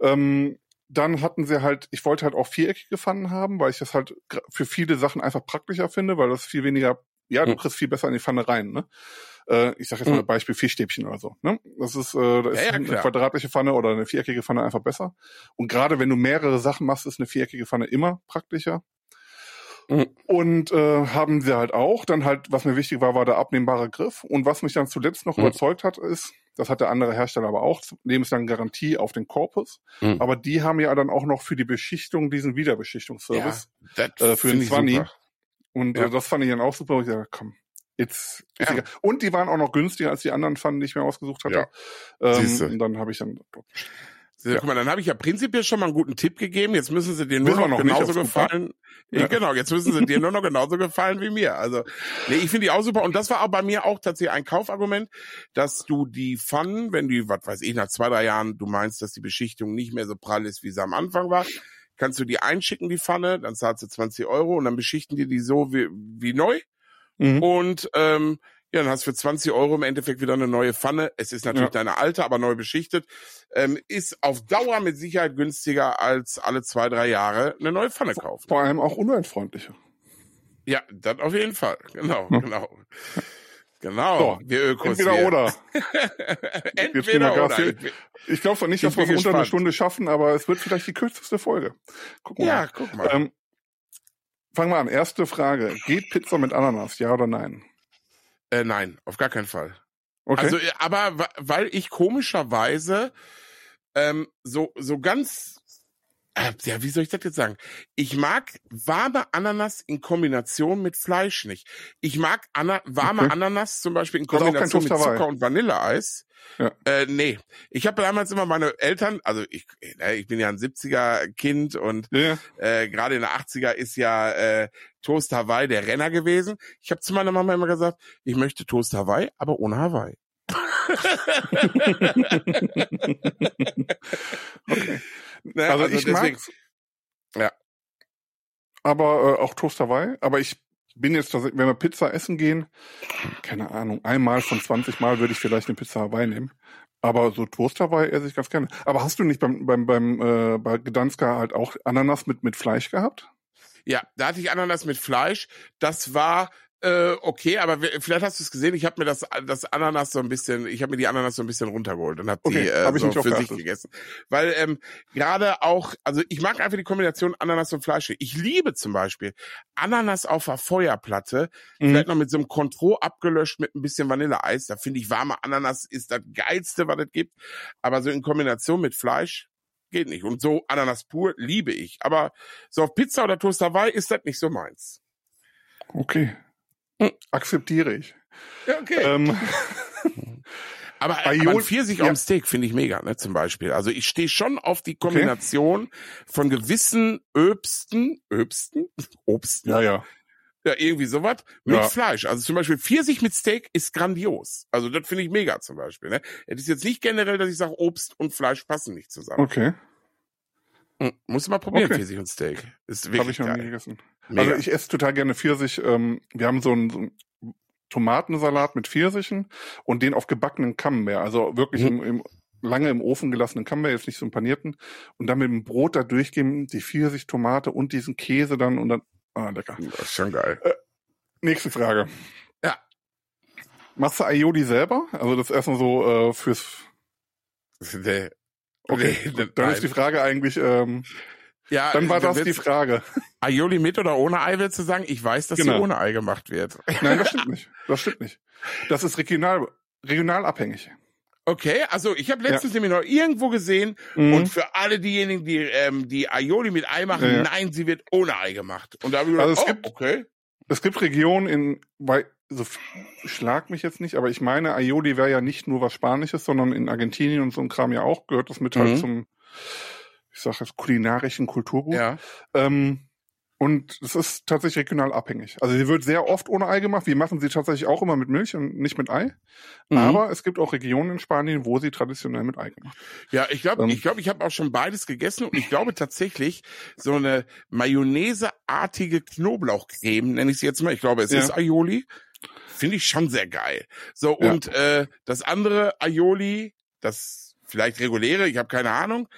Ähm, dann hatten sie halt, ich wollte halt auch viereckige Pfannen haben, weil ich das halt für viele Sachen einfach praktischer finde, weil das viel weniger, ja, du Hm. kriegst viel besser in die Pfanne rein, ne? Äh, ich sag jetzt mal Hm. ein Beispiel Fischstäbchen oder so, ne? Das ist, äh, da ist Ja, ja, eine quadratische Pfanne oder eine viereckige Pfanne einfach besser. Und gerade wenn du mehrere Sachen machst, ist eine viereckige Pfanne immer praktischer. Mhm. Und äh, haben sie halt auch. Dann halt, was mir wichtig war, war der abnehmbare Griff. Und was mich dann zuletzt noch Mhm. überzeugt hat, ist, das hat der andere Hersteller aber auch, lebenslang Garantie auf den Korpus. Mhm. Aber die haben ja dann auch noch für die Beschichtung diesen Wiederbeschichtungsservice. Das Äh, für den ich 20. super. Und Ja. äh, das fand ich dann auch super. Und ich dachte, komm, jetzt ist Ja. Und die waren auch noch günstiger als die anderen Pfannen, die ich mir ausgesucht hatte. Ja. Ähm, und dann habe ich dann So, Ja. Guck mal, dann habe ich ja prinzipiell schon mal einen guten Tipp gegeben. Jetzt müssen sie dir nur noch, noch genauso gefallen. Ja. Genau, jetzt müssen sie dir nur noch genauso gefallen wie mir. Also, nee, ich finde die auch super. Und das war auch bei mir auch tatsächlich ein Kaufargument, dass du die Pfannen, wenn die, was weiß ich, nach zwei, drei Jahren, du meinst, dass die Beschichtung nicht mehr so prall ist, wie sie am Anfang war, kannst du die einschicken, die Pfanne, dann zahlst du 20 Euro und dann beschichten die die so wie, wie neu. Mhm. Und ähm, ja, dann hast du für 20 Euro im Endeffekt wieder eine neue Pfanne. Es ist natürlich Ja. deine alte, aber neu beschichtet. Ähm, ist auf Dauer mit Sicherheit günstiger als alle zwei, drei Jahre eine neue Pfanne kaufen. vor allem auch umweltfreundlicher. Ja, das auf jeden Fall. Genau, Ja. genau. Genau, So, wir Ökos Entweder hier. oder. Entweder Gas. oder. Wir- Ich glaube zwar nicht, dass wir es unter eine gespannt. Stunde schaffen, aber es wird vielleicht die kürzeste Folge. Gucken wir Ja, mal. guck mal. Ähm, fangen wir an. Erste Frage. Geht Pizza mit Ananas, ja oder nein? Äh, nein, auf gar keinen Fall. Okay. Also, äh, aber weil ich komischerweise ähm, so so ganz äh, ja, wie soll ich das jetzt sagen? Ich mag warme Ananas in Kombination mit Fleisch nicht. Ich mag Ana warme Okay. Ananas zum Beispiel in Also Kombination mit? Zucker und Vanilleeis. Ja. Äh, nee. Ich habe damals immer meine Eltern, also ich, äh, ich bin ja ein 70er-Kind und ja, ja. äh, gerade in der 80er ist ja äh, Toast Hawaii der Renner gewesen. Ich habe zu meiner Mama immer gesagt, ich möchte Toast Hawaii, aber ohne Hawaii. okay. Ne, Also, ich mag's. Ja. Aber äh, auch Toast Hawaii. Aber ich bin jetzt, wenn wir Pizza essen gehen, keine Ahnung, einmal von 20 Mal würde ich vielleicht eine Pizza Hawaii nehmen. Aber so Toast Hawaii esse ich ganz gerne. Aber hast du nicht beim, beim, beim äh, bei Gdanska halt auch Ananas mit, mit Fleisch gehabt? Ja, da hatte ich Ananas mit Fleisch. Das war äh, okay, aber vielleicht hast du es gesehen. Ich habe mir das das Ananas so ein bisschen, ich habe mir die Ananas so ein bisschen runtergeholt und habe Okay, die äh, hab ich so für sich gegessen. Weil ähm, gerade auch, also ich mag einfach die Kombination Ananas und Fleisch. Ich liebe zum Beispiel Ananas auf der Feuerplatte, Mhm. vielleicht noch mit so einem Contro abgelöscht mit ein bisschen Vanilleeis. Da finde ich warme Ananas ist das geilste, was es gibt. Aber so in Kombination mit Fleisch geht nicht. Und so Ananas pur liebe ich. Aber so auf Pizza oder Toast Hawaii ist das nicht so meins. Okay. Hm. Akzeptiere ich. Ja, okay. Ähm, aber, Aioli, aber Pfirsich ja. auf dem Steak finde ich mega, ne, zum Beispiel. Also ich stehe schon auf die Kombination okay. von gewissen Öbsten, Öbsten, Obsten. Ja, ja. Ja, irgendwie sowas mit ja. Fleisch. Also zum Beispiel Pfirsich mit Steak ist grandios. Also das finde ich mega zum Beispiel. Ne? Es ist jetzt nicht generell, dass ich sage, Obst und Fleisch passen nicht zusammen. Okay. Hm, muss mal probieren, okay. Pfirsich und Steak. Ist wirklich Habe ich noch geil. nie gegessen. Mega. Also ich esse total gerne Pfirsich. Ähm, wir haben so einen, so einen Tomatensalat mit Pfirsichen und den auf gebackenen Camembert. Also wirklich mhm. im, im lange im Ofen gelassenen Camembert, jetzt nicht so einen panierten. Und dann mit dem Brot da durchgeben, die Pfirsich, Tomate und diesen Käse dann und dann Ah, lecker. Das ist schon geil. Äh, nächste Frage. Ja. Machst du Aioli selber? Also das erstmal so äh, fürs. Nee. Okay, dann nein. ist die Frage eigentlich. Ähm, ja, dann war das die Frage. Aioli mit oder ohne Ei, willst du sagen? Ich weiß, dass genau. sie ohne Ei gemacht wird. Nein, das stimmt nicht. Das stimmt nicht. Das ist regional, regional abhängig. Okay, also ich habe letztens ja. nämlich noch irgendwo gesehen mhm. und für alle diejenigen, die ähm, die Aioli mit Ei machen, ja. nein, sie wird ohne Ei gemacht. Und da habe ich also gedacht, es oh, gibt, okay. Es gibt Regionen in, weil, so schlag mich jetzt nicht, aber ich meine, Aioli wäre ja nicht nur was Spanisches, sondern in Argentinien und so ein Kram ja auch gehört das mit halt mhm. halt zum, ich sag jetzt kulinarischen Kulturgut. Ja. Ähm, und es ist tatsächlich regional abhängig. Also sie wird sehr oft ohne Ei gemacht. Wir machen sie tatsächlich auch immer mit Milch und nicht mit Ei. Mhm. Aber es gibt auch Regionen in Spanien, wo sie traditionell mit Ei gemacht wird. Ja, ich glaube, ähm, ich glaube, ich habe auch schon beides gegessen und ich glaube tatsächlich so eine Mayonnaise-artige Knoblauchcreme, nenne ich sie jetzt mal. Ich glaube, es ja. ist Aioli. Finde ich schon sehr geil. So, ja. und äh, das andere Aioli, das vielleicht reguläre, ich habe keine Ahnung,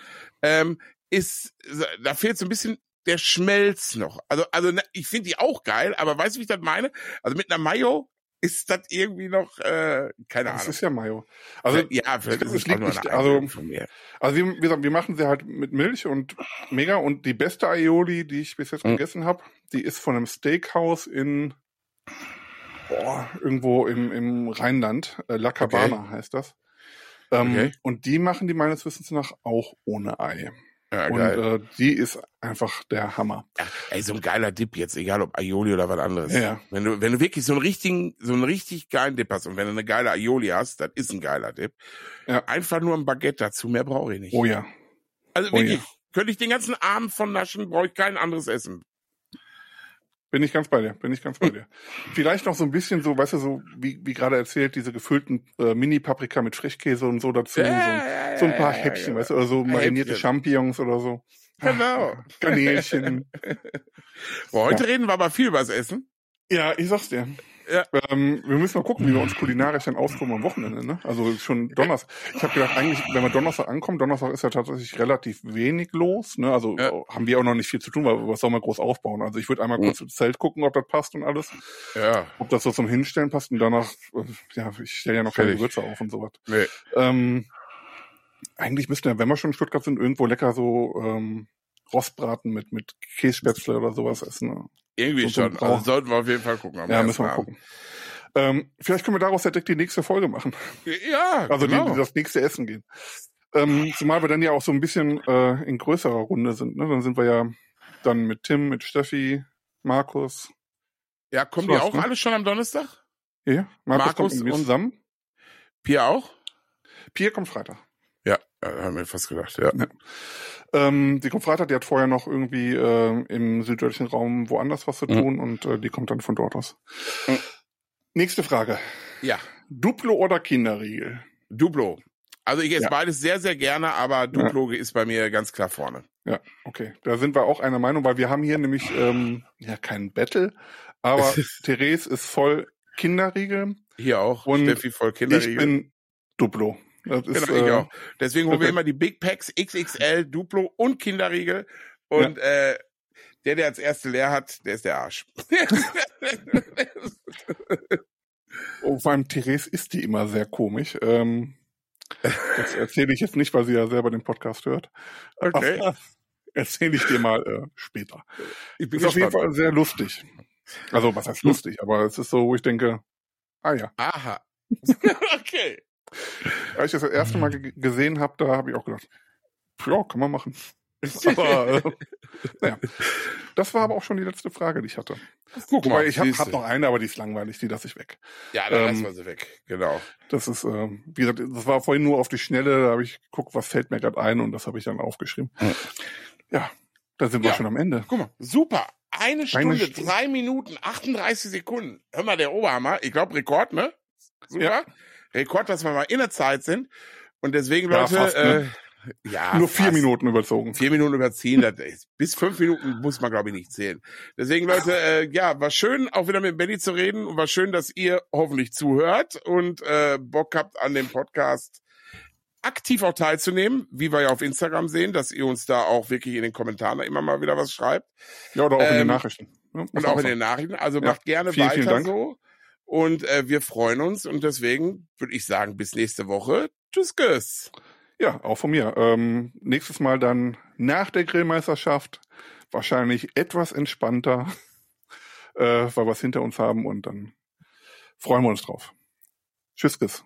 ähm, ist, da fehlt so ein bisschen der schmelzt noch. Also, also ne, ich finde die auch geil, aber weißt du, wie ich das meine? Also mit einer Mayo ist das irgendwie noch, äh, keine das Ahnung. Das ist ja Mayo. Also, ja, vielleicht ist es liegt nicht, also, von mir. Also, wie, wie gesagt, wir machen sie halt mit Milch und mega und die beste Aioli, die ich bis jetzt mhm. gegessen habe, die ist von einem Steakhouse in, boah, irgendwo im, im Rheinland, äh, La Cabana okay. heißt das. Ähm, okay. Und die machen die meines Wissens nach auch ohne Ei. Ja, und äh, die ist einfach der Hammer. Ja, ey, so ein geiler Dip jetzt, egal ob Aioli oder was anderes. Ja. Wenn du, wenn du wirklich so einen richtigen, so einen richtig geilen Dip hast und wenn du eine geile Aioli hast, das ist ein geiler Dip. Ja. Einfach nur ein Baguette dazu, mehr brauche ich nicht. Oh ja. Also wirklich, oh ja. könnte ich den ganzen Abend von naschen, brauche ich kein anderes Essen. Bin ich ganz bei dir, bin ich ganz bei dir. Vielleicht noch so ein bisschen so, weißt du, so wie, wie gerade erzählt, diese gefüllten äh, Mini-Paprika mit Frischkäse und so dazu, so, so, ein paar Häppchen, weißt du, oder so marinierte Häppchen. Champignons oder so. Genau. Garnelchen. Boah, heute ja. reden wir aber viel über das Essen. Ja, ich sag's dir. Ja. Ähm, wir müssen mal gucken, wie wir uns kulinarisch dann austoben am Wochenende. Ne? Also schon Donnerstag. Ich habe gedacht, eigentlich, wenn wir Donnerstag ankommen, Donnerstag ist ja tatsächlich relativ wenig los. Ne? Also ja. haben wir auch noch nicht viel zu tun, weil was soll man groß aufbauen? Also ich würde einmal kurz mhm. ins Zelt gucken, ob das passt und alles. Ja. Ob das so zum Hinstellen passt und danach, äh, ja, ich stelle ja noch keine Gewürze auf und sowas. Nee. Ähm, eigentlich müssten wir, wenn wir schon in Stuttgart sind, irgendwo lecker so ähm, Rostbraten mit, mit Kässpätzle oder sowas essen. Ne? Irgendwie so schon. Also sollten wir auf jeden Fall gucken. Ja, müssen wir gucken. Ähm, vielleicht können wir daraus ja direkt die nächste Folge machen. Ja, Also genau. die, das nächste Essen gehen. Ähm, zumal wir dann ja auch so ein bisschen äh, in größerer Runde sind. Ne? Dann sind wir ja dann mit Tim, mit Steffi, Markus. Ja, kommen die auch ne? alle schon am Donnerstag? Ja, Markus, Markus kommt mit zusammen. Pia auch? Pia kommt Freitag. Ja, haben wir fast gedacht, ja. ja. Ähm, die kommt Freitag, die hat vorher noch irgendwie äh, im süddeutschen Raum woanders was zu mhm. tun mhm. und äh, die kommt dann von dort aus. Mhm. Nächste Frage. Ja. Duplo oder Kinderriegel? Duplo. Also ich esse ja. beides sehr, sehr gerne, aber Duplo ja. ist bei mir ganz klar vorne. Ja, okay. Da sind wir auch einer Meinung, weil wir haben hier nämlich ähm, ja keinen Battle, aber Therese ist voll Kinderriegel. Hier auch. Und Steffi voll Kinderriegel. Ich bin Duplo. Das genau, ist, ich äh, auch. Deswegen holen wir immer die Big Packs XXL, Duplo und Kinderriegel. Und ja. äh, der, der als erste leer hat, der ist der Arsch. oh, vor allem Therese ist die immer sehr komisch. Ähm, das erzähle ich jetzt nicht, weil sie ja selber den Podcast hört. Okay. Erzähle ich dir mal äh, später. Ich bin ist auf jeden Fall sehr lustig. Also, was heißt lustig? Aber es ist so, wo ich denke, ah ja. Aha. okay. Als ich das, das erste Mal gesehen habe, da habe ich auch gedacht, ja, kann man machen. aber, äh, naja. Das war aber auch schon die letzte Frage, die ich hatte. Guck mal, ich habe hab noch eine, aber die ist langweilig, die lasse ich weg. Ja, dann ähm, lassen wir sie weg, genau. Das ist, äh, wie gesagt, das war vorhin nur auf die Schnelle, da habe ich geguckt, was fällt mir gerade ein und das habe ich dann aufgeschrieben. Ja, ja da sind wir ja. schon am Ende. Guck mal, super. Eine Stunde, Eine St drei Minuten, 38 Sekunden. Hör mal, der Oberhammer. Ich glaube, Rekord, ne? Super. Ja. Rekord, dass wir mal in der Zeit sind. Und deswegen, Leute, ja, fast, ne? äh, ja, nur vier fast. Minuten überzogen. Vier Minuten überziehen, das ist, bis fünf Minuten muss man, glaube ich, nicht zählen. Deswegen, Leute, äh, ja, war schön, auch wieder mit Benny zu reden und war schön, dass ihr hoffentlich zuhört und äh, Bock habt an dem Podcast aktiv auch teilzunehmen, wie wir ja auf Instagram sehen, dass ihr uns da auch wirklich in den Kommentaren immer mal wieder was schreibt. Ja, oder auch ähm, in den ähm, Nachrichten. Ja, und auch in den Nachrichten. Also ja, macht gerne vielen, weiter vielen so. Und äh, wir freuen uns und deswegen würde ich sagen, bis nächste Woche. Tschüss, Tschüss. Ja, auch von mir. Ähm, nächstes Mal dann nach der Grillmeisterschaft. Wahrscheinlich etwas entspannter, äh, weil wir es hinter uns haben und dann freuen wir uns drauf. Tschüss, Tschüss.